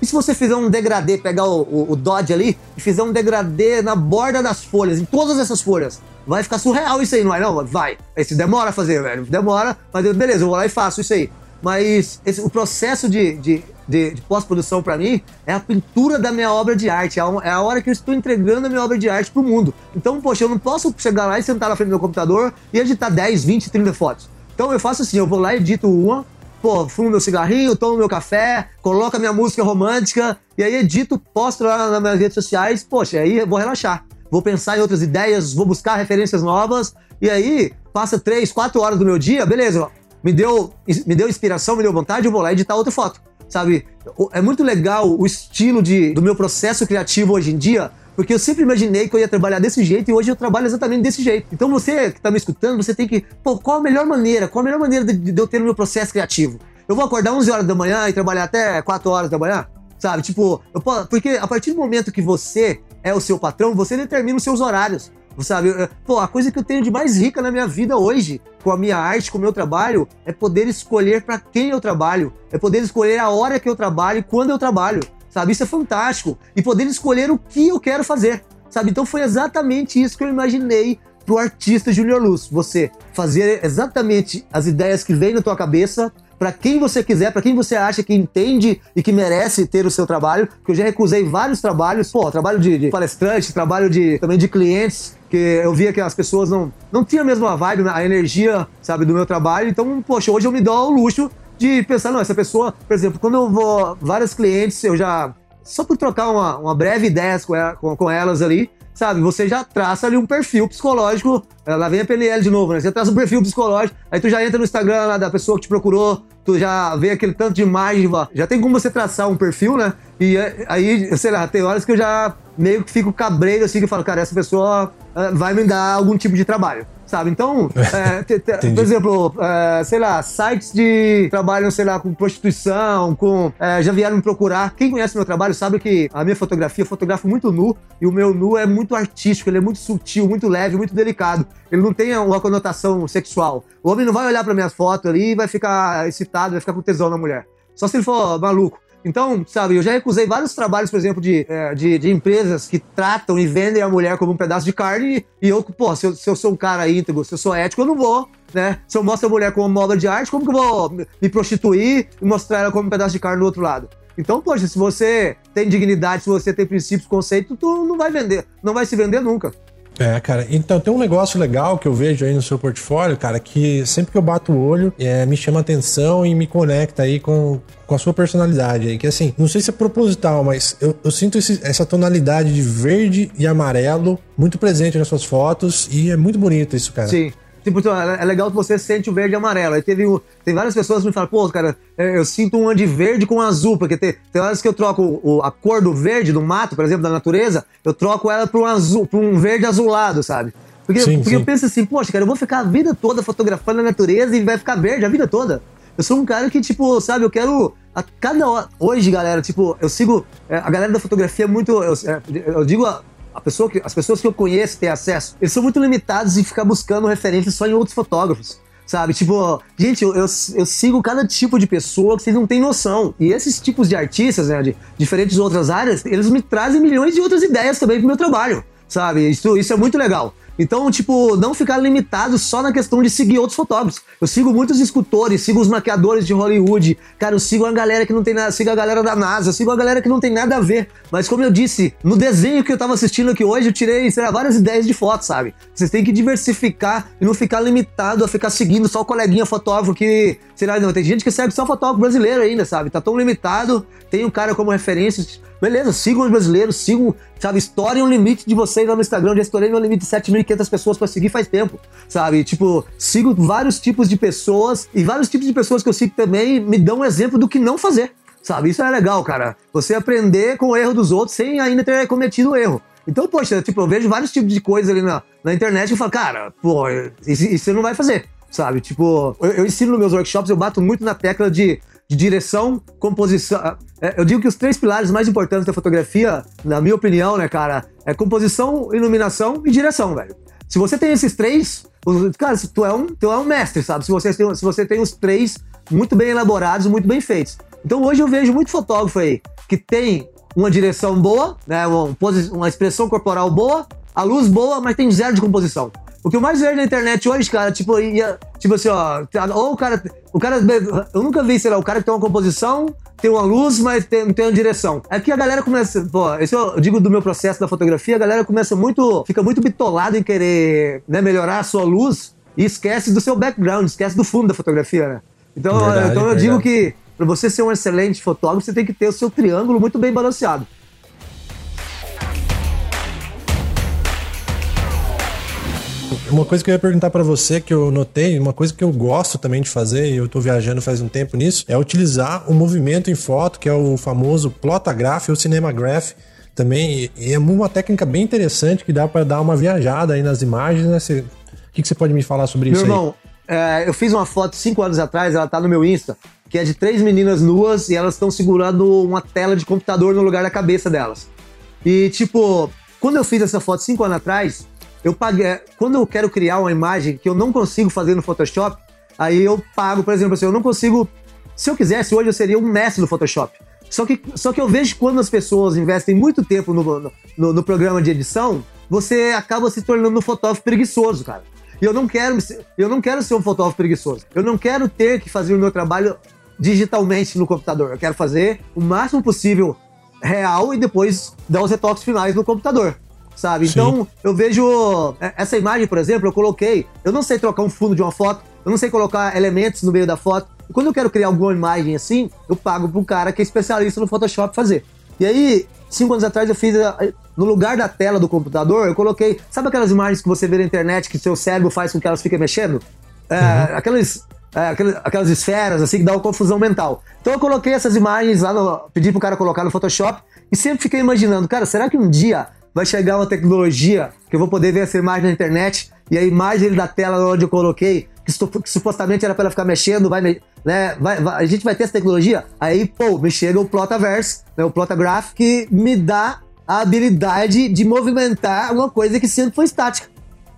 e se você fizer um degradê, pegar o, o, o Dodge ali e fizer um degradê na borda das folhas, em todas essas folhas? Vai ficar surreal isso aí, não é? Não, vai. Esse demora a fazer, velho. Demora, mas eu, beleza, eu vou lá e faço isso aí. mas esse, o processo de, de, de, de pós-produção para mim é a pintura da minha obra de arte, é a, é a hora que eu estou entregando a minha obra de arte pro mundo. Então, poxa, eu não posso chegar lá e sentar na frente do meu computador e editar 10, 20, 30 fotos. Então eu faço assim, eu vou lá, edito uma, pô, fumo meu cigarrinho, tomo meu café, coloco a minha música romântica e aí edito, posto lá nas minhas redes sociais, poxa, aí eu vou relaxar. Vou pensar em outras ideias, vou buscar referências novas e aí passa três, quatro horas do meu dia, beleza, me deu, me deu inspiração, me deu vontade, eu vou lá editar outra foto, sabe? É muito legal o estilo de, do meu processo criativo hoje em dia, porque eu sempre imaginei que eu ia trabalhar desse jeito e hoje eu trabalho exatamente desse jeito. Então você que está me escutando, você tem que, pô, qual a melhor maneira? Qual a melhor maneira de, de eu ter o meu processo criativo? Eu vou acordar 11 horas da manhã e trabalhar até 4 horas da manhã? Sabe? Tipo, eu, porque a partir do momento que você é o seu patrão, você determina os seus horários. Sabe? Pô, a coisa que eu tenho de mais rica na minha vida hoje, com a minha arte, com o meu trabalho, é poder escolher para quem eu trabalho, é poder escolher a hora que eu trabalho e quando eu trabalho sabe? Isso é fantástico. E poder escolher o que eu quero fazer, sabe? Então foi exatamente isso que eu imaginei pro artista Junior Luz. Você fazer exatamente as ideias que vêm na tua cabeça, para quem você quiser, para quem você acha que entende e que merece ter o seu trabalho, que eu já recusei vários trabalhos, pô, trabalho de, de palestrante, trabalho de também de clientes, que eu via que as pessoas não não tinham a vibe, a energia, sabe, do meu trabalho. Então, poxa, hoje eu me dou o luxo de pensar, não, essa pessoa, por exemplo, quando eu vou, vários clientes, eu já, só por trocar uma, uma breve ideia com, com, com elas ali, sabe? Você já traça ali um perfil psicológico. Lá vem a PNL de novo, né? Você traça um perfil psicológico, aí tu já entra no Instagram lá da pessoa que te procurou, tu já vê aquele tanto de imagem, já tem como você traçar um perfil, né? E é, aí, sei lá, tem horas que eu já meio que fico cabreiro assim, que eu falo, cara, essa pessoa uh, vai me dar algum tipo de trabalho sabe? Então, *laughs* é, te, te, por exemplo, é, sei lá, sites de trabalham, sei lá, com prostituição, com. É, já vieram me procurar. Quem conhece meu trabalho sabe que a minha fotografia, eu fotografo muito nu, e o meu nu é muito artístico, ele é muito sutil, muito leve, muito delicado. Ele não tem uma conotação sexual. O homem não vai olhar para minhas fotos ali e vai ficar excitado, vai ficar com tesão na mulher. Só se ele for maluco. Então, sabe, eu já recusei vários trabalhos, por exemplo, de, é, de, de, empresas que tratam e vendem a mulher como um pedaço de carne e eu, pô, se eu, se eu sou um cara íntegro, se eu sou ético, eu não vou, né? Se eu mostro a mulher como uma obra de arte, como que eu vou me prostituir e mostrar ela como um pedaço de carne do outro lado? Então, poxa, se você tem dignidade, se você tem princípios, conceitos, tu não vai vender, não vai se vender nunca. É, cara. Então tem um negócio legal que eu vejo aí no seu portfólio, cara, que sempre que eu bato o olho, é, me chama atenção e me conecta aí com, com a sua personalidade aí. Que assim, não sei se é proposital, mas eu, eu sinto esse, essa tonalidade de verde e amarelo muito presente nas suas fotos e é muito bonito isso, cara. Sim. Tipo, então, é legal que você sente o verde e amarelo. Aí teve, tem várias pessoas que me falam, pô, cara, é, eu sinto um de verde com azul, porque tem, tem horas que eu troco o, a cor do verde, do mato, por exemplo, da natureza, eu troco ela para um azul, para um verde azulado, sabe? Porque, sim, porque sim. eu penso assim, poxa, cara, eu vou ficar a vida toda fotografando a natureza e vai ficar verde a vida toda. Eu sou um cara que, tipo, sabe, eu quero. A cada hora. Hoje, galera, tipo, eu sigo. É, a galera da fotografia é muito. Eu, é, eu digo a pessoa que, as pessoas que eu conheço têm acesso, eles são muito limitados em ficar buscando referências só em outros fotógrafos. Sabe? Tipo, gente, eu, eu, eu, sigo cada tipo de pessoa que vocês não têm noção. E esses tipos de artistas, né, de diferentes outras áreas, eles me trazem milhões de outras ideias também pro meu trabalho. Sabe? Isso, isso é muito legal. Então, tipo, não ficar limitado só na questão de seguir outros fotógrafos. Eu sigo muitos escultores, sigo os maquiadores de Hollywood. Cara, eu sigo a galera que não tem nada, sigo a galera da NASA, sigo a galera que não tem nada a ver. Mas como eu disse, no desenho que eu tava assistindo aqui hoje, eu tirei, sei lá, várias ideias de fotos, sabe? Vocês têm que diversificar e não ficar limitado a ficar seguindo só o coleguinha fotógrafo que, sei lá, não, tem gente que segue só fotógrafo brasileiro ainda, sabe? Tá tão limitado, tem um cara como referência Beleza, sigam os brasileiros, sigam, sabe, estourem o limite de vocês lá no Instagram. Já estourei meu limite de 7.500 pessoas para seguir faz tempo, sabe? Tipo, sigo vários tipos de pessoas e vários tipos de pessoas que eu sigo também me dão um exemplo do que não fazer, sabe? Isso é legal, cara. Você aprender com o erro dos outros sem ainda ter cometido o erro. Então, poxa, tipo, eu vejo vários tipos de coisas ali na, na internet e falo, cara, pô, isso, isso você não vai fazer, sabe? Tipo, eu, eu ensino nos meus workshops, eu bato muito na tecla de de direção, composição. É, eu digo que os três pilares mais importantes da fotografia, na minha opinião, né, cara, é composição, iluminação e direção, velho. Se você tem esses três, cara, tu é um, tu é um mestre, sabe? Se você, tem, se você tem os três muito bem elaborados, muito bem feitos. Então hoje eu vejo muito fotógrafo aí que tem uma direção boa, né, uma, uma expressão corporal boa, a luz boa, mas tem zero de composição. O que eu mais vejo na internet hoje, cara, tipo, ia, tipo assim, ó, ou o cara, o cara, eu nunca vi, sei lá, o cara que tem uma composição, tem uma luz, mas tem, não tem uma direção. É que a galera começa, pô, isso eu digo do meu processo da fotografia, a galera começa muito, fica muito bitolada em querer, né, melhorar a sua luz e esquece do seu background, esquece do fundo da fotografia, né? Então, verdade, então eu verdade. digo que para você ser um excelente fotógrafo, você tem que ter o seu triângulo muito bem balanceado. Uma coisa que eu ia perguntar para você, que eu notei, uma coisa que eu gosto também de fazer, e eu tô viajando faz um tempo nisso, é utilizar o movimento em foto, que é o famoso plotagraph ou cinemagraph, também, e é uma técnica bem interessante que dá para dar uma viajada aí nas imagens, né? Você, o que, que você pode me falar sobre Meu isso irmão, é, eu fiz uma foto cinco anos atrás, ela tá no meu Insta, que é de três meninas nuas e elas estão segurando uma tela de computador no lugar da cabeça delas. E, tipo, quando eu fiz essa foto cinco anos atrás, eu paguei. Quando eu quero criar uma imagem que eu não consigo fazer no Photoshop, aí eu pago, por exemplo, assim, eu não consigo. Se eu quisesse, hoje eu seria um mestre do Photoshop. Só que, só que eu vejo quando as pessoas investem muito tempo no, no, no programa de edição, você acaba se tornando um fotógrafo preguiçoso, cara. E eu não quero, eu não quero ser um fotógrafo preguiçoso. Eu não quero ter que fazer o meu trabalho digitalmente no computador. Eu quero fazer o máximo possível real e depois dar os retoques finais no computador sabe? Sim. Então, eu vejo é, essa imagem, por exemplo, eu coloquei, eu não sei trocar um fundo de uma foto, eu não sei colocar elementos no meio da foto. E quando eu quero criar alguma imagem assim, eu pago para um cara que é especialista no Photoshop fazer. E aí, cinco anos atrás eu fiz no lugar da tela do computador, eu coloquei, sabe aquelas imagens que você vê na internet que seu cérebro faz com que elas fiquem mexendo? É, uhum. Aquelas é, aquelas, aquelas, esferas assim que dá uma confusão mental. Então eu coloquei essas imagens lá no. Pedi pro cara colocar no Photoshop e sempre fiquei imaginando, cara, será que um dia vai chegar uma tecnologia que eu vou poder ver essa imagem na internet e a imagem da tela onde eu coloquei, que, supostamente era para ela ficar mexendo, vai, né, vai, vai, a gente vai ter essa tecnologia, aí, pô, me chega o Plotaverse, né, o Plotagraph, que me dá a habilidade de movimentar uma coisa que sempre foi estática.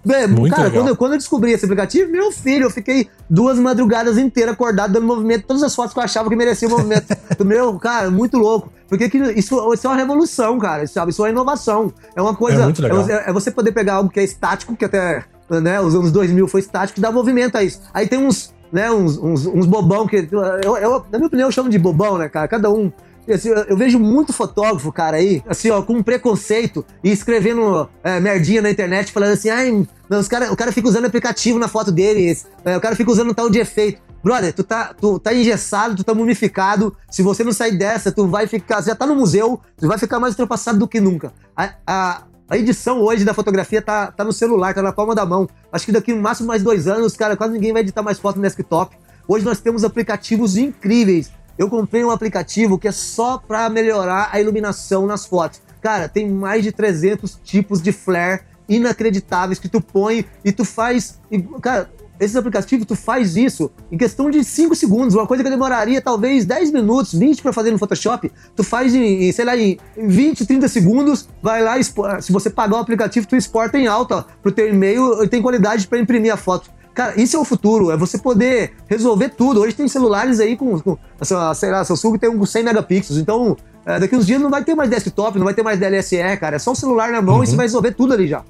Bem, Muito cara, quando eu, quando eu, descobri esse aplicativo, meu filho, eu fiquei duas madrugadas inteiras acordado dando movimento, todas as fotos que eu achava que merecia o movimento. *laughs* meu, cara, muito louco. Porque que, isso, isso é uma revolução, cara, sabe? Isso é uma inovação. É uma coisa. É, é, é, você poder pegar algo que é estático, que até né, os anos 2000 foi estático, e dar movimento a isso. Aí tem uns, né, uns, uns, uns bobão que. Eu, eu, na minha opinião, eu chamo de bobão, né, cara? Cada um Assim, eu vejo muito fotógrafo, cara, aí, assim, ó, com um preconceito e escrevendo é, merdinha na internet, falando assim, ai, não, os cara, o cara fica usando aplicativo na foto dele, é, o cara fica usando tal de efeito. Brother, tu tá, tu tá engessado, tu tá mumificado. Se você não sair dessa, tu vai ficar. Já tá no museu, tu vai ficar mais ultrapassado do que nunca. A, a, a edição hoje da fotografia tá, tá no celular, tá na palma da mão. Acho que daqui no máximo mais dois anos, cara, quase ninguém vai editar mais foto no desktop. Hoje nós temos aplicativos incríveis eu comprei um aplicativo que é só para melhorar a iluminação nas fotos. Cara, tem mais de 300 tipos de flare inacreditáveis que tu põe e tu faz. E, cara, esses aplicativos, tu faz isso em questão de 5 segundos, uma coisa que demoraria talvez 10 minutos, 20 para fazer no Photoshop, tu faz em, sei lá, em 20, 30 segundos, vai lá, se você pagar o aplicativo, tu exporta em alta pro teu e-mail e tem qualidade para imprimir a foto. Cara, isso é o futuro, é você poder resolver tudo. Hoje tem celulares aí com, com sei lá, Samsung tem um 100 megapixels, então é, daqui uns dias não vai ter mais desktop, não vai ter mais DLSE, cara. É só o celular na mão uhum. e você vai resolver tudo ali já.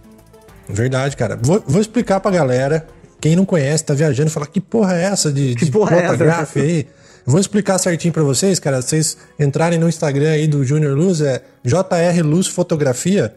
Verdade, cara. Vou, vou explicar pra galera, quem não conhece, tá viajando, fala que porra é essa de, que de porra é essa? aí? Vou explicar certinho para vocês, cara. Vocês entrarem no Instagram aí do Junior Luz, é JR Luz Fotografia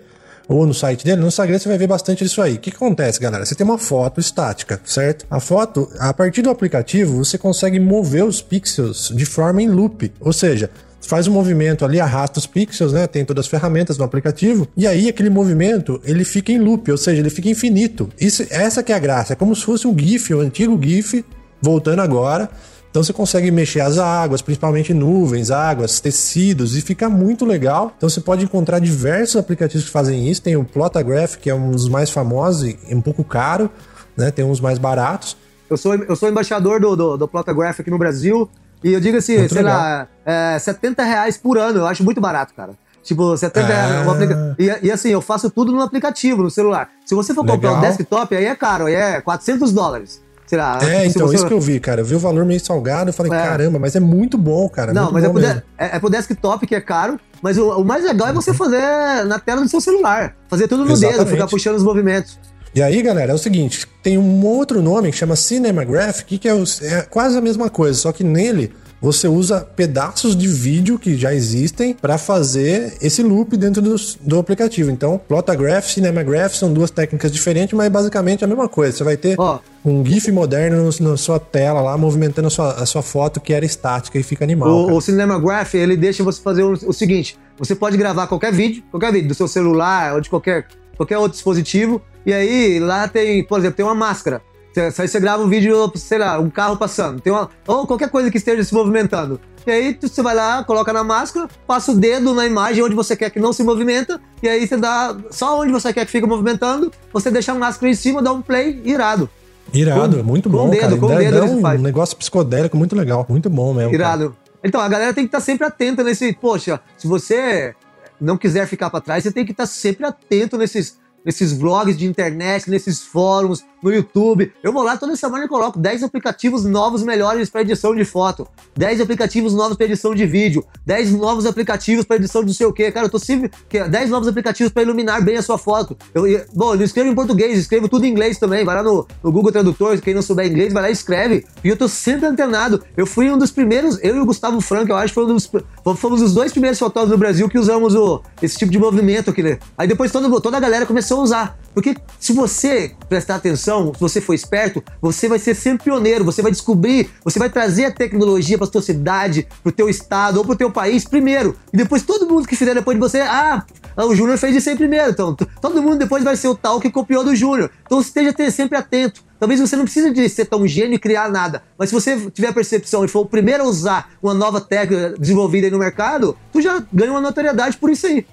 ou no site dele, no Instagram você vai ver bastante disso aí. O que, que acontece, galera? Você tem uma foto estática, certo? A foto, a partir do aplicativo, você consegue mover os pixels de forma em loop, ou seja, faz um movimento ali, arrasta os pixels, né? Tem todas as ferramentas no aplicativo. E aí aquele movimento, ele fica em loop, ou seja, ele fica infinito. Isso, essa que é a graça. É como se fosse um GIF, o um antigo GIF, voltando agora. Então você consegue mexer as águas, principalmente nuvens, águas, tecidos, e fica muito legal. Então você pode encontrar diversos aplicativos que fazem isso. Tem o Plotagraph, que é um dos mais famosos e um pouco caro, né? Tem uns mais baratos. Eu sou, eu sou embaixador do, do, do Plotagraph aqui no Brasil. E eu digo assim, muito sei legal. lá, é, 70 reais por ano. Eu acho muito barato, cara. Tipo, 70 ah. reais. Aplica... E, e, assim, eu faço tudo no aplicativo, no celular. Se você for comprar um desktop, aí é caro, aí é 400 dólares. Será? É, então, você... isso que eu vi, cara. Eu vi o valor meio salgado, eu falei, é. caramba, mas é muito bom, cara. Não, mas é pro, de... é, é pro desktop que é caro, mas o, o mais legal é você uhum. fazer na tela do seu celular. Fazer tudo no Exatamente. dedo, ficar puxando os movimentos. E aí, galera, é o seguinte: tem um outro nome que chama Cinemagraph, que é, o, é quase a mesma coisa, só que nele você usa pedaços de vídeo que já existem para fazer esse loop dentro do, do aplicativo. Então, Plotagraph, Cinemagraph são duas técnicas diferentes, mas basicamente a mesma coisa. Você vai ter oh. um GIF moderno no, na sua tela lá, movimentando a sua, a sua foto que era estática e fica animal. O, o Cinemagraph, ele deixa você fazer o, o seguinte: você pode gravar qualquer vídeo, qualquer vídeo do seu celular ou de qualquer, qualquer outro dispositivo, e aí lá tem, por exemplo, tem uma máscara. Aí você grava um vídeo, sei lá, um carro passando, tem uma, ou qualquer coisa que esteja se movimentando. E aí você vai lá, coloca na máscara, passa o dedo na imagem onde você quer que não se movimenta, e aí você dá só onde você quer que fique movimentando, você deixa a máscara em cima, dá um play irado. Irado, com, muito bom, com dedo, cara. Com dá, dedo dá um faz. negócio psicodélico muito legal, muito bom mesmo. Irado. Cara. Então, a galera tem que estar tá sempre atenta nesse, poxa, se você não quiser ficar para trás, você tem que estar tá sempre atento nesses nesses vlogs de internet, nesses fóruns, no YouTube. Eu vou lá toda semana e coloco 10 aplicativos novos melhores para edição de foto, 10 aplicativos novos para edição de vídeo, 10 novos aplicativos para edição de não sei o quê. Cara, eu tô sempre 10 novos aplicativos para iluminar bem a sua foto. Eu, bom, eu escrevo em português, escrevo tudo em inglês também. Vai lá no, no Google Tradutor, quem não souber inglês, vai lá e escreve. E eu tô sempre antenado. Eu fui um dos primeiros, eu e o Gustavo Franco, eu acho dos, fomos os dois primeiros fotógrafos do Brasil que usamos o, esse tipo de movimento aqui, né? Aí depois toda, toda a galera começou a usar. Porque se você prestar atenção, se você for esperto, você vai ser sempre pioneiro, você vai descobrir, você vai trazer a tecnologia para sua cidade, para o teu estado ou para o teu país primeiro. E depois todo mundo que fizer depois de você, ah, o Júnior fez isso aí primeiro. Então, todo mundo depois vai ser o tal que copiou do Júnior. Então esteja sempre atento. Talvez você não precise de ser tão gênio e criar nada, mas se você tiver a percepção e for o primeiro a usar uma nova técnica desenvolvida aí no mercado, tu já ganha uma notoriedade por isso aí.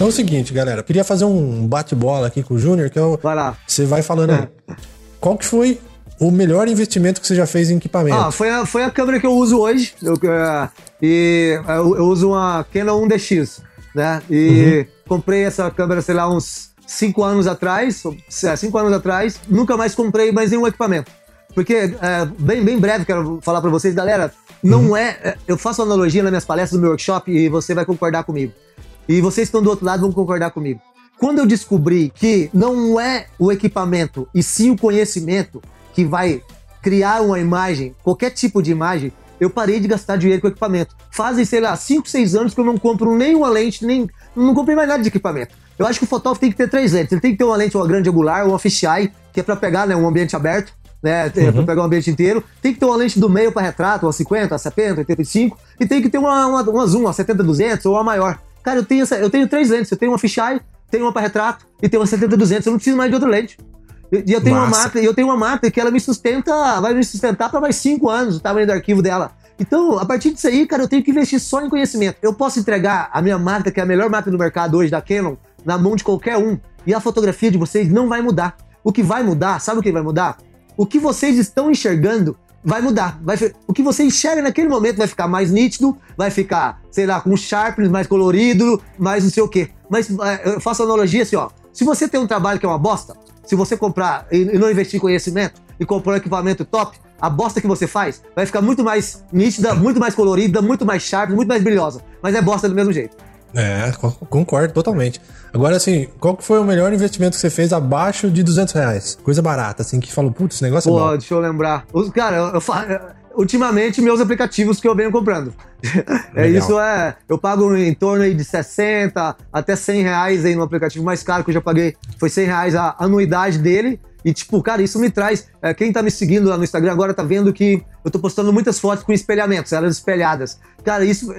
Então é o seguinte, galera. Queria fazer um bate-bola aqui com o Júnior, que eu. Vai lá. Você vai falando aí. Qual que foi o melhor investimento que você já fez em equipamento? Ah, foi a, foi a câmera que eu uso hoje. Eu, uh, e eu, eu, uso uma Canon 1DX, né? E uhum. comprei essa câmera, sei lá, uns 5 anos atrás. 5 anos atrás. Nunca mais comprei mais nenhum equipamento. Porque, é, bem, bem breve, quero falar para vocês, galera, não uhum. é. Eu faço analogia nas minhas palestras do meu workshop e você vai concordar comigo. E vocês estão do outro lado vão concordar comigo. Quando eu descobri que não é o equipamento e sim o conhecimento que vai criar uma imagem, qualquer tipo de imagem, eu parei de gastar dinheiro com equipamento. Fazem, sei lá, 5, 6 anos que eu não compro nenhuma lente, nem não comprei mais nada de equipamento. Eu acho que o fotógrafo tem que ter três lentes. Ele tem que ter uma lente, uma grande angular, uma fisheye, que é para pegar né, um ambiente aberto, né, uhum. para pegar o ambiente inteiro. Tem que ter uma lente do meio para retrato, uma 50, 70, 85, e tem que ter uma, uma, uma zoom, uma 70-200 ou a maior. Cara, eu tenho, essa, eu tenho três lentes. Eu tenho uma fisheye, tenho uma para retrato e tenho uma 70-200. Eu não preciso mais de outra lente. E eu tenho Massa. uma máquina, eu tenho uma máquina que ela me sustenta, vai me sustentar para mais cinco anos o tamanho do arquivo dela. Então, a partir disso aí, cara, eu tenho que investir só em conhecimento. Eu posso entregar a minha máquina, que é a melhor máquina do mercado hoje da Canon, na mão de qualquer um, e a fotografia de vocês não vai mudar. O que vai mudar, sabe o que vai mudar? O que vocês estão enxergando vai mudar. Vai, o que você enxerga naquele momento vai ficar mais nítido, vai ficar, sei lá, com sharpness mais colorido, mais não sei o quê. Mas é, eu faço analogia assim, ó. Se você tem um trabalho que é uma bosta, se você comprar e não investir em conhecimento e comprar um equipamento top, a bosta que você faz vai ficar muito mais nítida, muito mais colorida, muito mais sharp, muito mais brilhosa. Mas é bosta do mesmo jeito. É, concordo totalmente. Agora, assim, qual que foi o melhor investimento que você fez abaixo de 200 reais? Coisa barata, assim, que falou, putz, esse negócio Pô, é bom. deixa eu lembrar. Cara, eu, eu, ultimamente, meus aplicativos que eu venho comprando. *laughs* é isso, é. Eu pago em torno aí de 60 até 100 reais aí no aplicativo mais caro que eu já paguei. Foi 100 reais a anuidade dele. E, tipo, cara, isso me traz. É, quem tá me seguindo lá no Instagram agora tá vendo que eu tô postando muitas fotos com espelhamentos, elas espelhadas. Cara, isso.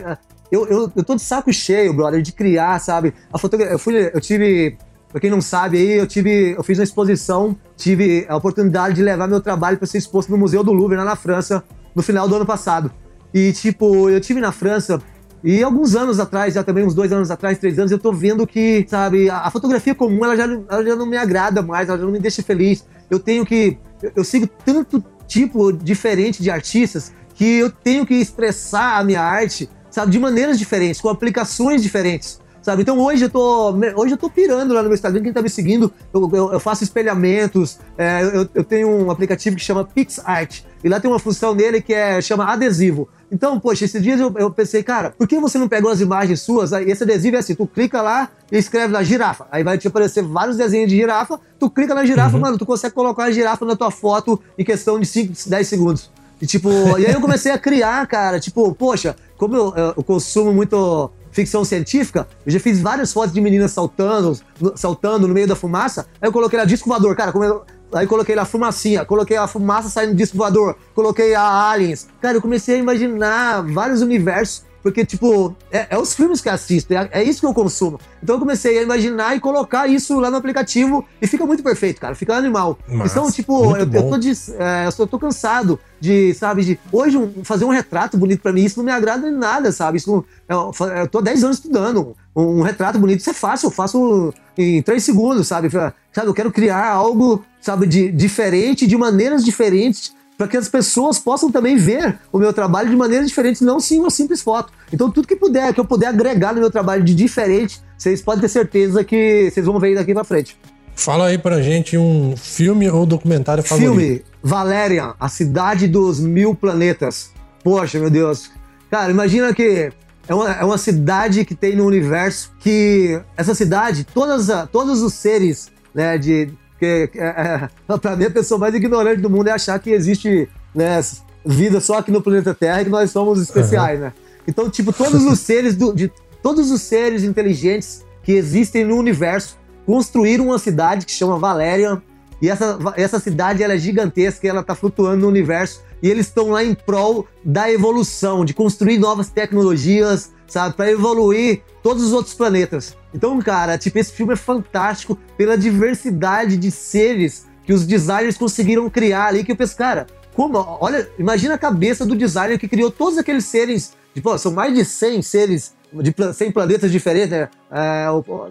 Eu, eu, eu tô de saco cheio, brother, de criar, sabe? A fotografia. Eu, fui, eu tive. Pra quem não sabe aí, eu tive. Eu fiz uma exposição, tive a oportunidade de levar meu trabalho para ser exposto no Museu do Louvre, lá na França, no final do ano passado. E, tipo, eu tive na França e alguns anos atrás, já também uns dois anos atrás, três anos, eu tô vendo que, sabe, a, a fotografia comum, ela já, ela já não me agrada mais, ela já não me deixa feliz. Eu tenho que. Eu, eu sigo tanto tipo diferente de artistas que eu tenho que expressar a minha arte sabe, de maneiras diferentes, com aplicações diferentes. sabe? Então hoje eu tô, hoje eu tô pirando lá no meu Instagram, quem tá me seguindo, eu, eu, eu faço espelhamentos, é, eu, eu, tenho um aplicativo que chama PixArt, e lá tem uma função nele que é, chama adesivo. Então, poxa, esses dias eu, eu pensei, cara, por que você não pegou as imagens suas? Aí, esse adesivo é assim, tu clica lá e escreve lá girafa. Aí vai te aparecer vários desenhos de girafa, tu clica na girafa, uhum. mano, tu consegue colocar a girafa na tua foto em questão de 5, 10 segundos. E tipo, e aí eu comecei a criar, cara, tipo, poxa, como eu, eu consumo muito ficção científica, eu já fiz várias fotos de meninas saltando, saltando no meio da fumaça. Aí eu coloquei lá disco voador, cara, eu, Aí coloquei lá fumacinha, coloquei a fumaça saindo do disco voador, coloquei a aliens. Cara, eu comecei a imaginar vários universos porque, tipo, é, é, os filmes que eu assisto, é, é, isso que eu consumo. Então eu comecei a imaginar e colocar isso lá no aplicativo e fica muito perfeito, cara. Fica animal. Mas, então, tipo, eu, eu, tô de, é, eu tô cansado de, sabe, de hoje um, fazer um retrato bonito para mim, isso não me agrada em nada, sabe? Isso não, eu, eu tô 10 anos estudando. Um, um, retrato bonito, isso é fácil, eu faço em 3 segundos, sabe? Sabe, eu quero criar algo, sabe, de diferente, de maneiras diferentes para que as pessoas possam também ver o meu trabalho de maneiras diferentes, não sim uma simples foto. Então, tudo que puder, que eu puder agregar no meu trabalho de diferente, vocês podem ter certeza que vocês vão ver daqui para frente. Fala aí pra gente um filme ou documentário favorito. Filme, Valerian, a cidade dos mil planetas. Poxa, meu Deus. Cara, imagina que é uma, é uma cidade que tem no universo que essa cidade, todas, todos os seres né, de, porque, é, é, pra mim, a pessoa mais ignorante do mundo é achar que existe né, vida só aqui no planeta Terra e que nós somos especiais, uhum. né? Então, tipo, todos os seres do, de todos os seres inteligentes que existem no universo construíram uma cidade que chama Valerian. E essa, essa cidade ela é gigantesca, ela está flutuando no universo. E eles estão lá em prol da evolução, de construir novas tecnologias, sabe? Para evoluir todos os outros planetas. Então, cara, tipo, esse filme é fantástico pela diversidade de seres que os designers conseguiram criar ali, que eu penso, cara, como, olha, imagina a cabeça do designer que criou todos aqueles seres, tipo, são mais de 100 seres de 100 planetas diferentes, né? É,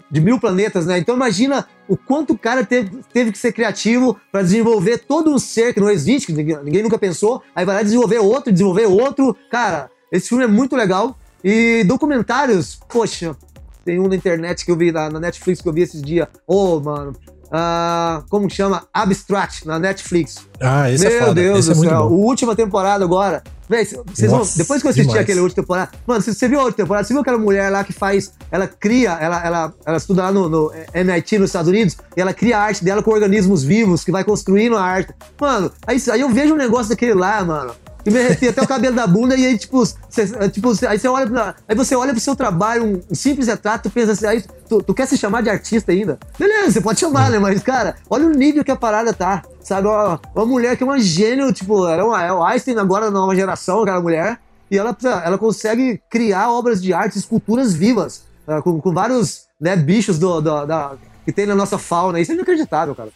de mil planetas, né? Então imagina o quanto o cara teve, teve que ser criativo para desenvolver todo um ser que não existe, que ninguém, ninguém, nunca pensou, aí vai lá desenvolver outro, desenvolver outro. Cara, esse filme é muito legal. E documentários, poxa, tem um na internet que eu vi, na, Netflix que eu vi esses dias. Ô, oh, mano. Uh, como chama? Abstract, na Netflix. Ah, esse é Meu é foda. Deus esse do é céu. A última temporada agora. Véi, vocês vão, depois que eu assisti demais. aquele última temporada. Mano, você, você viu a outra temporada? Você viu aquela mulher lá que faz. Ela cria, ela, ela, ela estuda lá no, no MIT nos Estados Unidos e ela cria a arte dela com organismos vivos que vai construindo a arte. Mano, aí, aí eu vejo um negócio daquele lá, mano e me arrepia até o cabelo da bunda, e aí, tipo, cê, tipo aí você olha pra, aí você olha pro seu trabalho, um, simples retrato, tu pensa assim, aí tu, tu, quer se chamar de artista ainda? Beleza, você pode chamar, né? Mas, cara, olha o nível que a parada tá. Sabe, uma, uma mulher que é uma gênio, tipo, era uma, é o Einstein agora da nova geração, aquela mulher, e ela, ela consegue criar obras de arte, esculturas vivas, uh, com, com vários né, bichos do, do, da, que tem na nossa fauna. Isso é inacreditável, cara.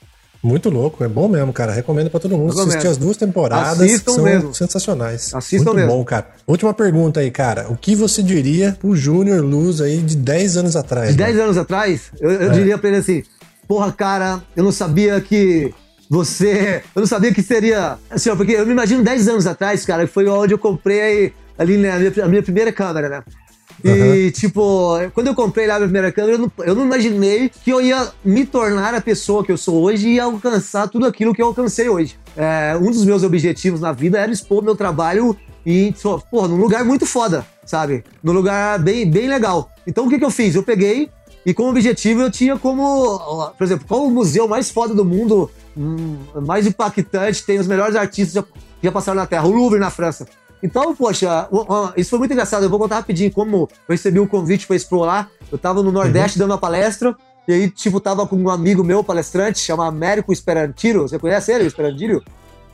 Muito louco, é bom mesmo, cara. Recomendo para todo mundo Recomendo. assistir as duas temporadas. Assistam são mesmo. sensacionais. Assistam Muito mesmo. bom, cara. Última pergunta aí, cara. O que você diria pro Júnior Luz aí de 10 anos atrás? De 10 anos atrás, eu, eu é. diria pra ele assim: porra, cara, eu não sabia que você. Eu não sabia que seria. Assim, ó, porque eu me imagino 10 anos atrás, cara, foi onde eu comprei ali né, a minha, a minha primeira câmera, né? E, tipo, quando eu comprei lá a minha primeira câmera, eu não, eu não, imaginei que eu ia me tornar a pessoa que eu sou hoje e alcançar tudo aquilo que eu alcancei hoje. É, um dos meus objetivos na vida era expor meu trabalho em, pô, num lugar muito foda, sabe? Num lugar bem, bem legal. Então, o que, que eu fiz? Eu peguei e, como objetivo, eu tinha como, por exemplo, qual o museu mais foda do mundo, hum, mais impactante, tem os melhores artistas que já passaram na Terra? O Louvre, na França. Então, poxa, isso foi muito engraçado. Eu vou contar rapidinho como eu recebi o um convite para explorar. Eu tava no Nordeste uhum. dando uma palestra, e aí, tipo, tava com um amigo meu, palestrante, chama Américo Esperantiro. Você conhece ele, o Esperantiro?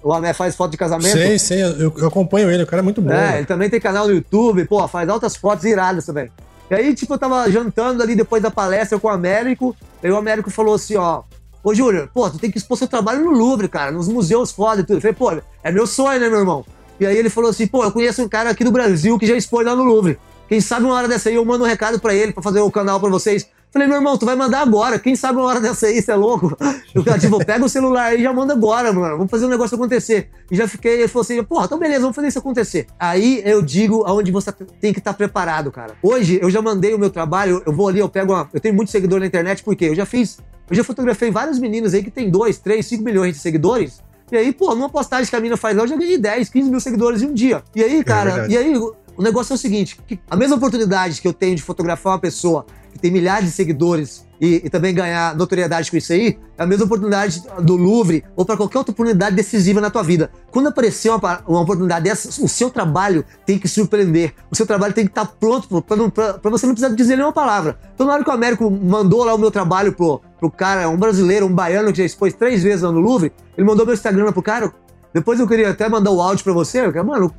O Amé faz foto de casamento. Sei, sei, eu, eu, acompanho ele, o cara é muito bom. É, ele também tem canal no YouTube, pô, faz altas fotos iradas também. E aí, tipo, eu tava jantando ali depois da palestra com o Américo, e o Américo falou assim, ó, Ô, Júnior, pô, tu tem que expor seu trabalho no Louvre, cara, nos museus foda e tudo. Eu falei, pô, é meu sonho, né, meu irmão? E aí ele falou assim: pô, eu conheço um cara aqui do Brasil que já expõe lá no Louvre. Quem sabe uma hora dessa aí eu mando um recado para ele, para fazer o canal para vocês. Falei, meu irmão, tu vai mandar agora. Quem sabe uma hora dessa aí, você é louco? *laughs* Eu tipo, pega o celular aí e já manda agora, mano. Vamos fazer um negócio acontecer. E já fiquei, ele falou assim, porra, então beleza, vamos fazer isso acontecer. Aí eu digo aonde você tem que estar tá preparado, cara. Hoje eu já mandei o meu trabalho, eu vou ali, eu pego uma. Eu tenho muito seguidor na internet, porque eu já fiz. Eu já fotografei vários meninos aí que tem 2, 3, 5 milhões de seguidores. E aí, pô, numa postagem que a mina faz lá, eu já ganhei 10, 15 mil seguidores em um dia. E aí, é cara, é e aí, o negócio é o seguinte: a mesma oportunidade que eu tenho de fotografar uma pessoa que tem milhares de seguidores e, e, também ganhar notoriedade com isso aí, é a mesma oportunidade do Louvre ou para qualquer outra oportunidade decisiva na tua vida. Quando aparecer uma, uma, oportunidade dessa, o seu trabalho tem que surpreender. O seu trabalho tem que estar tá pronto para você não precisar dizer nenhuma palavra. Então, na hora que o Américo mandou lá o meu trabalho pro, pro cara, um brasileiro, um baiano que já expôs três vezes lá no Louvre, ele mandou meu Instagram pro cara. Depois eu queria até mandar o áudio para você, eu, mano,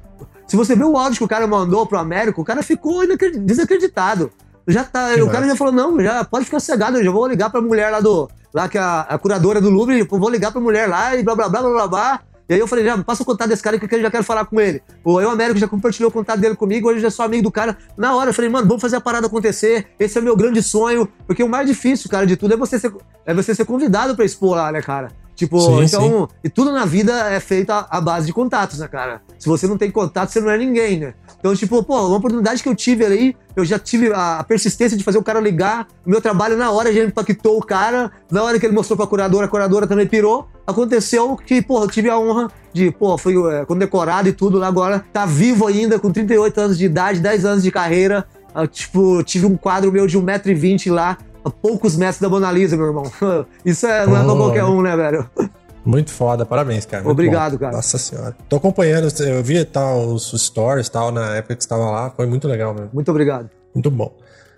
se você viu o áudio que o cara mandou pro Américo, o cara ficou desacreditado. Já tá, o cara já falou, não, já pode ficar cegado, eu já vou ligar pra mulher lá do. Lá que a, a curadora do Louvre, vou ligar pra mulher lá e blá blá blá blá blá blá. E aí eu falei, já passa o contato desse cara que eu já quero falar com ele. O eu, Américo, já compartilhou o contato dele comigo, hoje eu já sou amigo do cara. Na hora eu falei, mano, vamos fazer a parada acontecer. Esse é o meu grande sonho. Porque o mais difícil, cara, de tudo é você ser, é você ser convidado pra expor lá, né, cara? Tipo, sim, então, sim. e tudo na vida é feito à base de contatos, né, cara? Se você não tem contato, você não é ninguém, né? Então, tipo, pô, uma oportunidade que eu tive aí, eu já tive a persistência de fazer o cara ligar. O meu trabalho, na hora, já impactou o cara. Na hora que ele mostrou pra curadora, a curadora também pirou. Aconteceu que, pô, eu tive a honra de, pô, fui é, condecorado e tudo. Agora tá vivo ainda, com 38 anos de idade, 10 anos de carreira. Eu, tipo, tive um quadro meu de 1,20m lá, a poucos metros da Mona Lisa, meu irmão. *laughs* Isso é, não é pra qualquer um, né, velho? Muito foda, parabéns, cara. Muito Obrigado, bom. cara. Nossa senhora. Tô acompanhando, eu vi tal, os stories tal, na época que você estava lá, foi muito legal mesmo. Muito obrigado. Muito bom.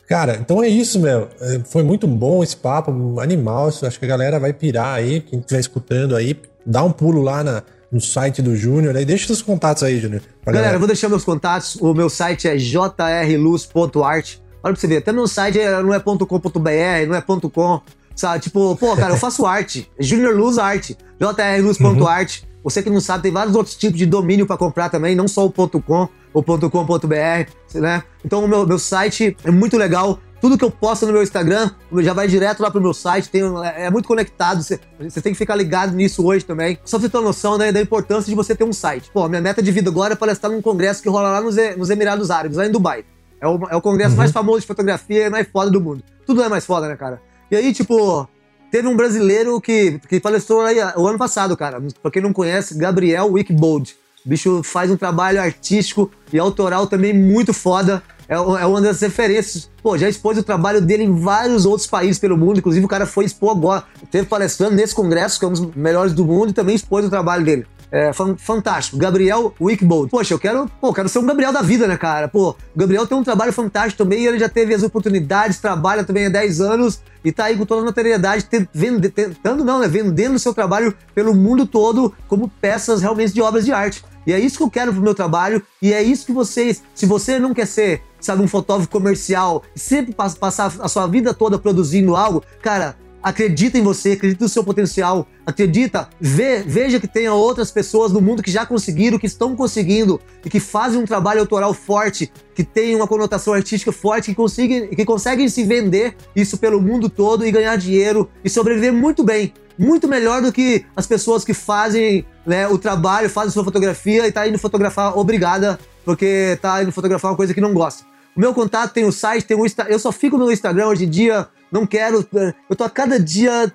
Cara, então é isso, meu. É, foi muito bom esse papo, animal. Acho que a galera vai pirar aí, quem estiver escutando aí, dá um pulo lá na, no site do Júnior aí. Deixa seus contatos aí, Júnior. Galera, galera, eu vou deixar meus contatos. O meu site é jrluz.art. Olha pra você ver, até meu site não é .com.br, não é .com. Sabe? Tipo, pô, cara, eu faço arte. Junior Luz Arte. jrluz.art. Uhum. Você que não sabe, tem vários outros tipos de domínio para comprar também, não só o .com ou .com.br, né? Então o meu, meu site é muito legal. Tudo que eu posto no meu Instagram já vai direto lá pro meu site, tem, é, é muito conectado. Você, você, tem que ficar ligado nisso hoje também. Só pra você ter uma noção né, da importância de você ter um site. Pô, minha meta de vida agora é palestrar num congresso que rola lá nos, nos Emirados Árabes, lá em Dubai. É o, é o congresso uhum. mais famoso de fotografia e mais foda do mundo. Tudo é mais foda, né, cara? E aí, tipo, teve um brasileiro que, que palestrou aí o ano passado, cara. Pra quem não conhece, Gabriel Wickbold. O bicho faz um trabalho artístico e autoral também muito foda. É, é uma das referências. Pô, já expôs o trabalho dele em vários outros países pelo mundo. Inclusive, o cara foi expor agora. Teve palestrando nesse congresso, que é um dos melhores do mundo, e também expôs o trabalho dele. É, fantástico. Gabriel Wickbold. Poxa, eu quero, pô, quero ser um Gabriel da vida, né, cara? Pô, o Gabriel tem um trabalho fantástico também, ele já teve as oportunidades, trabalha também há 10 anos e tá aí com toda a notoriedade, tentando não, né, vendendo seu trabalho pelo mundo todo como peças realmente de obras de arte. E é isso que eu quero pro meu trabalho, e é isso que vocês, se você não quer ser, sabe, um fotógrafo comercial, sempre passar a sua vida toda produzindo algo, cara, acredita em você, acredita no seu potencial, acredita, vê, veja que tenha outras pessoas no mundo que já conseguiram, que estão conseguindo e que fazem um trabalho autoral forte, que tem uma conotação artística forte, que conseguem, que conseguem se vender isso pelo mundo todo e ganhar dinheiro e sobreviver muito bem. Muito melhor do que as pessoas que fazem né, o trabalho, fazem sua fotografia e tá indo fotografar obrigada, porque tá indo fotografar uma coisa que não gosta. O meu contato tem o site, tem o Insta... eu só fico no Instagram hoje em dia não quero. Eh, eu tô a cada dia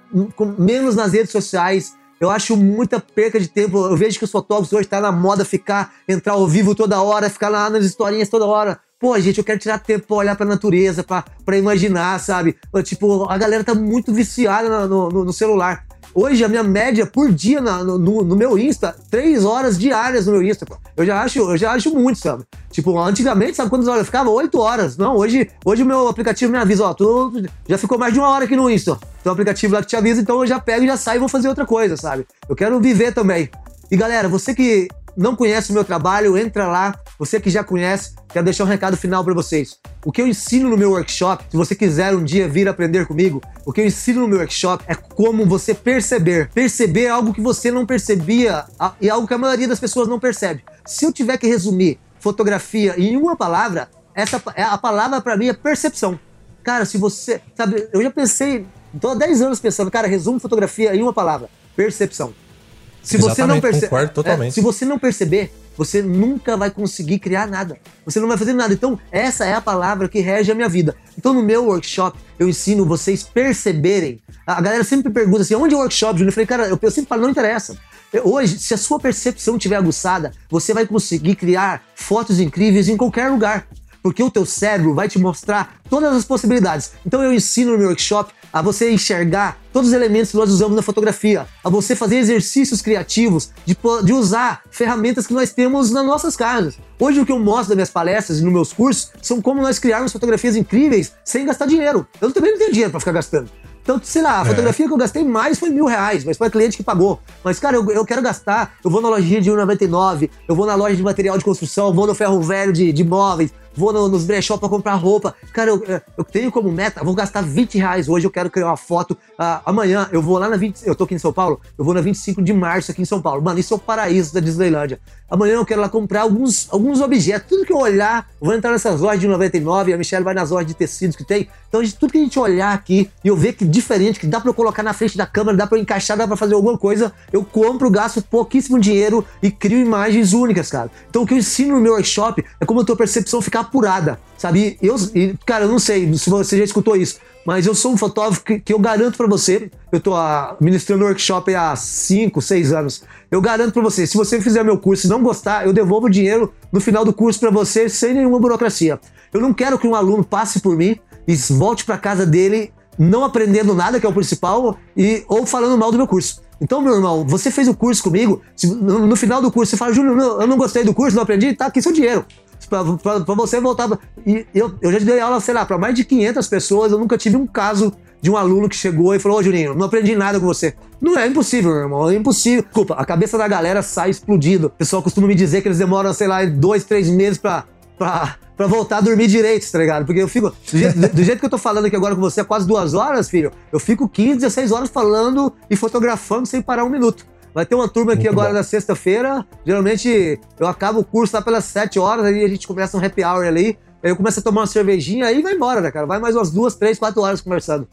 menos nas redes sociais. Eu acho muita perca de tempo. Eu vejo que os fotógrafos hoje tá na moda ficar, entrar ao vivo toda hora, ficar lá nas historinhas toda hora. Pô, gente, eu quero tirar tempo pra olhar pra natureza, pra, pra imaginar, sabe? Tipo, a galera tá muito viciada no, no, no celular. Hoje, a minha média por dia na, no, no, meu Insta, três horas diárias no meu Insta. Eu já acho, eu já acho muito, sabe? Tipo, antigamente, sabe quantas horas? Eu ficava oito horas. Não, hoje, hoje o meu aplicativo me avisa, ó, tu já ficou mais de uma hora aqui no Insta. Tem um aplicativo lá que te avisa, então eu já pego e já saio e vou fazer outra coisa, sabe? Eu quero viver também. E galera, você que não conhece o meu trabalho, entra lá. Você que já conhece, quero deixar um recado final para vocês. O que eu ensino no meu workshop, se você quiser um dia vir aprender comigo, o que eu ensino no meu workshop é como você perceber. Perceber algo que você não percebia e algo que a maioria das pessoas não percebe. Se eu tiver que resumir fotografia em uma palavra, essa é a palavra para mim é percepção. cara, se você. Sabe, eu já pensei, tô há 10 anos pensando, cara, resumo fotografia em uma palavra: percepção. Se você não perceber. É, se você não perceber, você nunca vai conseguir criar nada. Você não vai fazer nada. Então, essa é a palavra que rege a minha vida. Então, no meu workshop, eu ensino vocês perceberem. A galera sempre pergunta assim: onde é o workshop, Júnior? Eu falei, cara, eu sempre falo, não interessa. Hoje, se a sua percepção estiver aguçada, você vai conseguir criar fotos incríveis em qualquer lugar porque o teu cérebro vai te mostrar todas as possibilidades. Então eu ensino no meu workshop a você enxergar todos os elementos que nós usamos na fotografia, a você fazer exercícios criativos, de, de usar ferramentas que nós temos nas nossas casas. Hoje o que eu mostro nas minhas palestras e nos meus cursos são como nós criarmos fotografias incríveis sem gastar dinheiro. Eu também não tenho dinheiro para ficar gastando. Então, sei lá, a é. fotografia que eu gastei mais foi mil reais, mas foi cliente que pagou. Mas, cara, eu, eu quero gastar, eu vou na lojinha de 1,99, eu vou na loja de material de construção, vou no ferro velho de, de móveis, vou no, nos brechó pra comprar roupa. Cara, eu, eu tenho como meta, vou gastar 20 reais hoje, eu quero criar uma foto. Uh, amanhã eu vou lá na 20, eu tô aqui em São Paulo, eu vou na 25 de março aqui em São Paulo. Mano, isso é o paraíso da Disneylândia. Amanhã eu quero lá comprar alguns, alguns objetos, tudo que eu olhar, vou entrar nessas lojas de 99, a Michelle vai nas lojas de tecidos que tem. Então, tudo que a gente olhar aqui e eu ver que diferente, que dá pra eu colocar na frente da câmera, dá pra eu encaixar, dá pra fazer alguma coisa, eu compro, gasto pouquíssimo dinheiro e crio imagens únicas, cara. Então, o que eu ensino no meu workshop é como a tua percepção ficar apurada, sabe? Eu, e, cara, eu não sei se você já escutou isso, mas eu sou um fotógrafo que, que eu garanto para você, eu a, ministrando workshop há 5, 6 anos. Eu garanto para você, se você fizer meu curso e não gostar, eu devolvo o dinheiro no final do curso para você sem nenhuma burocracia. Eu não quero que um aluno passe por mim e volte para casa dele não aprendendo nada, que é o principal, e ou falando mal do meu curso. Então, meu irmão, você fez o curso comigo, no, no, final do curso você fala, Júnior, eu não gostei do curso, não aprendi, tá aqui seu dinheiro para você voltar. E eu, eu já dei aula, sei lá, para mais de 500 pessoas, eu nunca tive um caso de um aluno que chegou e falou: Ô Juninho, não aprendi nada com você. Não é impossível, meu irmão, é impossível. Desculpa, a cabeça da galera sai explodido. O pessoal costuma me dizer que eles demoram, sei lá, dois, três meses pra, pra, pra voltar a dormir direito, tá ligado? Porque eu fico. Do jeito, do jeito que eu tô falando aqui agora com você quase duas horas, filho, eu fico 15, 16 horas falando e fotografando sem parar um minuto. Vai ter uma turma aqui Muito agora bom. na sexta-feira. Geralmente eu acabo o curso lá pelas 7 horas, aí a gente começa um happy hour ali. Aí eu começo a tomar uma cervejinha, aí vai embora, né, cara? Vai mais umas duas, três, quatro horas conversando.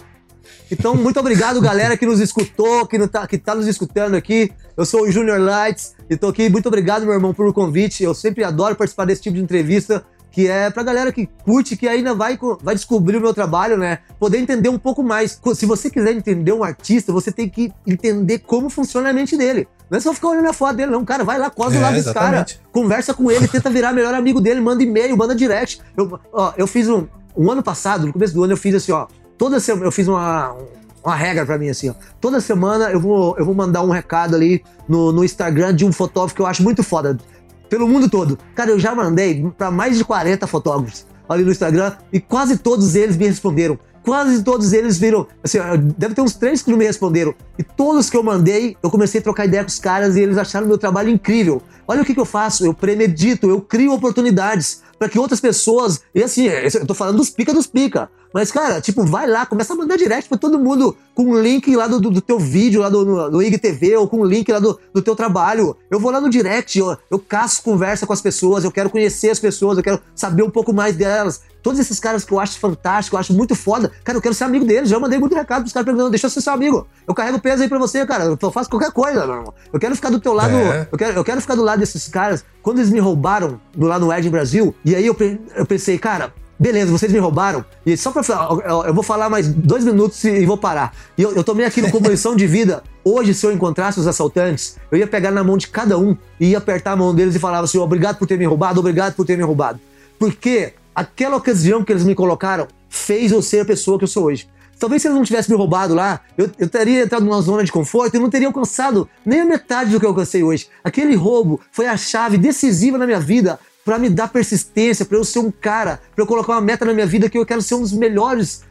Então, muito obrigado, galera, que nos escutou, que, tá, que tá nos escutando aqui. Eu sou o Junior Lights e tô aqui. Muito obrigado, meu irmão, pelo convite. Eu sempre adoro participar desse tipo de entrevista que é pra galera que curte, que ainda vai, vai descobrir o meu trabalho, né? Poder entender um pouco mais. Se você quiser entender um artista, você tem que entender como funciona a mente dele. Não é só ficar olhando a foto dele, não. Cara, vai lá, do é, lado desse cara, conversa com ele, tenta virar melhor amigo dele, manda e-mail, manda direct. Eu, ó, eu fiz um, um ano passado, no começo do ano, eu fiz assim, ó. Toda semana eu fiz uma, uma regra para mim assim, ó. Toda semana eu vou, eu vou mandar um recado ali no, no Instagram de um fotógrafo que eu acho muito foda pelo mundo todo. Cara, eu já mandei para mais de 40 fotógrafos ali no Instagram e quase todos eles me responderam. Quase todos eles viram, assim, deve ter uns três que não me responderam. E todos que eu mandei, eu comecei a trocar ideia com os caras e eles acharam meu trabalho incrível. Olha o que, que eu faço, eu premedito, eu crio oportunidades para que outras pessoas. E assim, eu tô falando dos pica dos pica. Mas, cara, tipo, vai lá, começa a mandar direct pra todo mundo com um link lá do, do, do teu vídeo, lá do, no IGTV, ou com um link lá do, do teu trabalho. Eu vou lá no direct, eu, eu caço conversa com as pessoas, eu quero conhecer as pessoas, eu quero saber um pouco mais delas. Todos esses caras que eu acho fantástico, eu acho muito foda, cara, eu quero ser amigo deles. Já mandei muito recado pros caras perguntando, deixa eu ser seu amigo. Eu carrego peso aí pra você, cara. Eu faço qualquer coisa, meu irmão. Eu quero ficar do teu lado, é. eu, quero, eu quero ficar do lado desses caras. Quando eles me roubaram do lá no Ed Brasil, e aí eu, eu pensei, cara, Beleza, vocês me roubaram. E só pra eu vou falar mais dois minutos e vou parar. E eu, eu tomei aquilo como lição de vida. Hoje, se eu encontrasse os assaltantes, eu ia pegar na mão de cada um e ia apertar a mão deles e falava assim: obrigado por ter me roubado, obrigado por ter me roubado. Porque aquela ocasião que eles me colocaram fez eu ser a pessoa que eu sou hoje. Talvez se eles não tivessem me roubado lá, eu, eu teria entrado numa zona de conforto e não teria alcançado nem a metade do que eu alcancei hoje. Aquele roubo foi a chave decisiva na minha vida para me dar persistência, para eu ser um cara, para eu colocar uma meta na minha vida que eu quero ser um dos melhores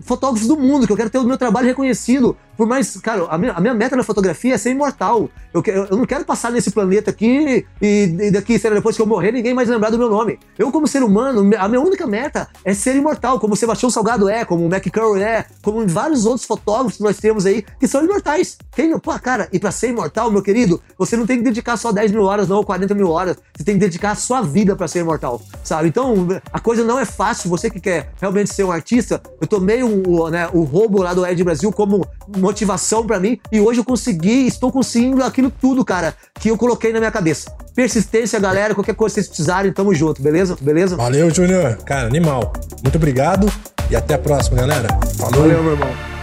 fotógrafos do mundo, que eu quero ter o meu trabalho reconhecido. Por mais, cara, a minha, a minha meta na fotografia é ser imortal. Eu, eu não quero passar nesse planeta aqui e, e daqui, sei lá, depois que eu morrer, ninguém mais lembrar do meu nome. Eu, como ser humano, a minha única meta é ser imortal, como o Sebastião Salgado é, como o Mac Curry é, como vários outros fotógrafos que nós temos aí, que são imortais. Quem, pô, cara, e para ser imortal, meu querido, você não tem que dedicar só 10 mil horas, não, ou 40 mil horas. Você tem que dedicar a sua vida para ser imortal, sabe? Então, a coisa não é fácil. Você que quer realmente ser um artista, Eu tomei o, né, o roubo lá do Ed Brasil como motivação para mim e hoje eu consegui, estou conseguindo aquilo tudo, cara, que eu coloquei na minha cabeça. Persistência, galera, qualquer coisa que vocês precisarem, tamo junto, beleza? Beleza? Valeu, Júnior. Cara, animal. Muito obrigado e até a próxima, galera. Falou. Valeu, meu irmão.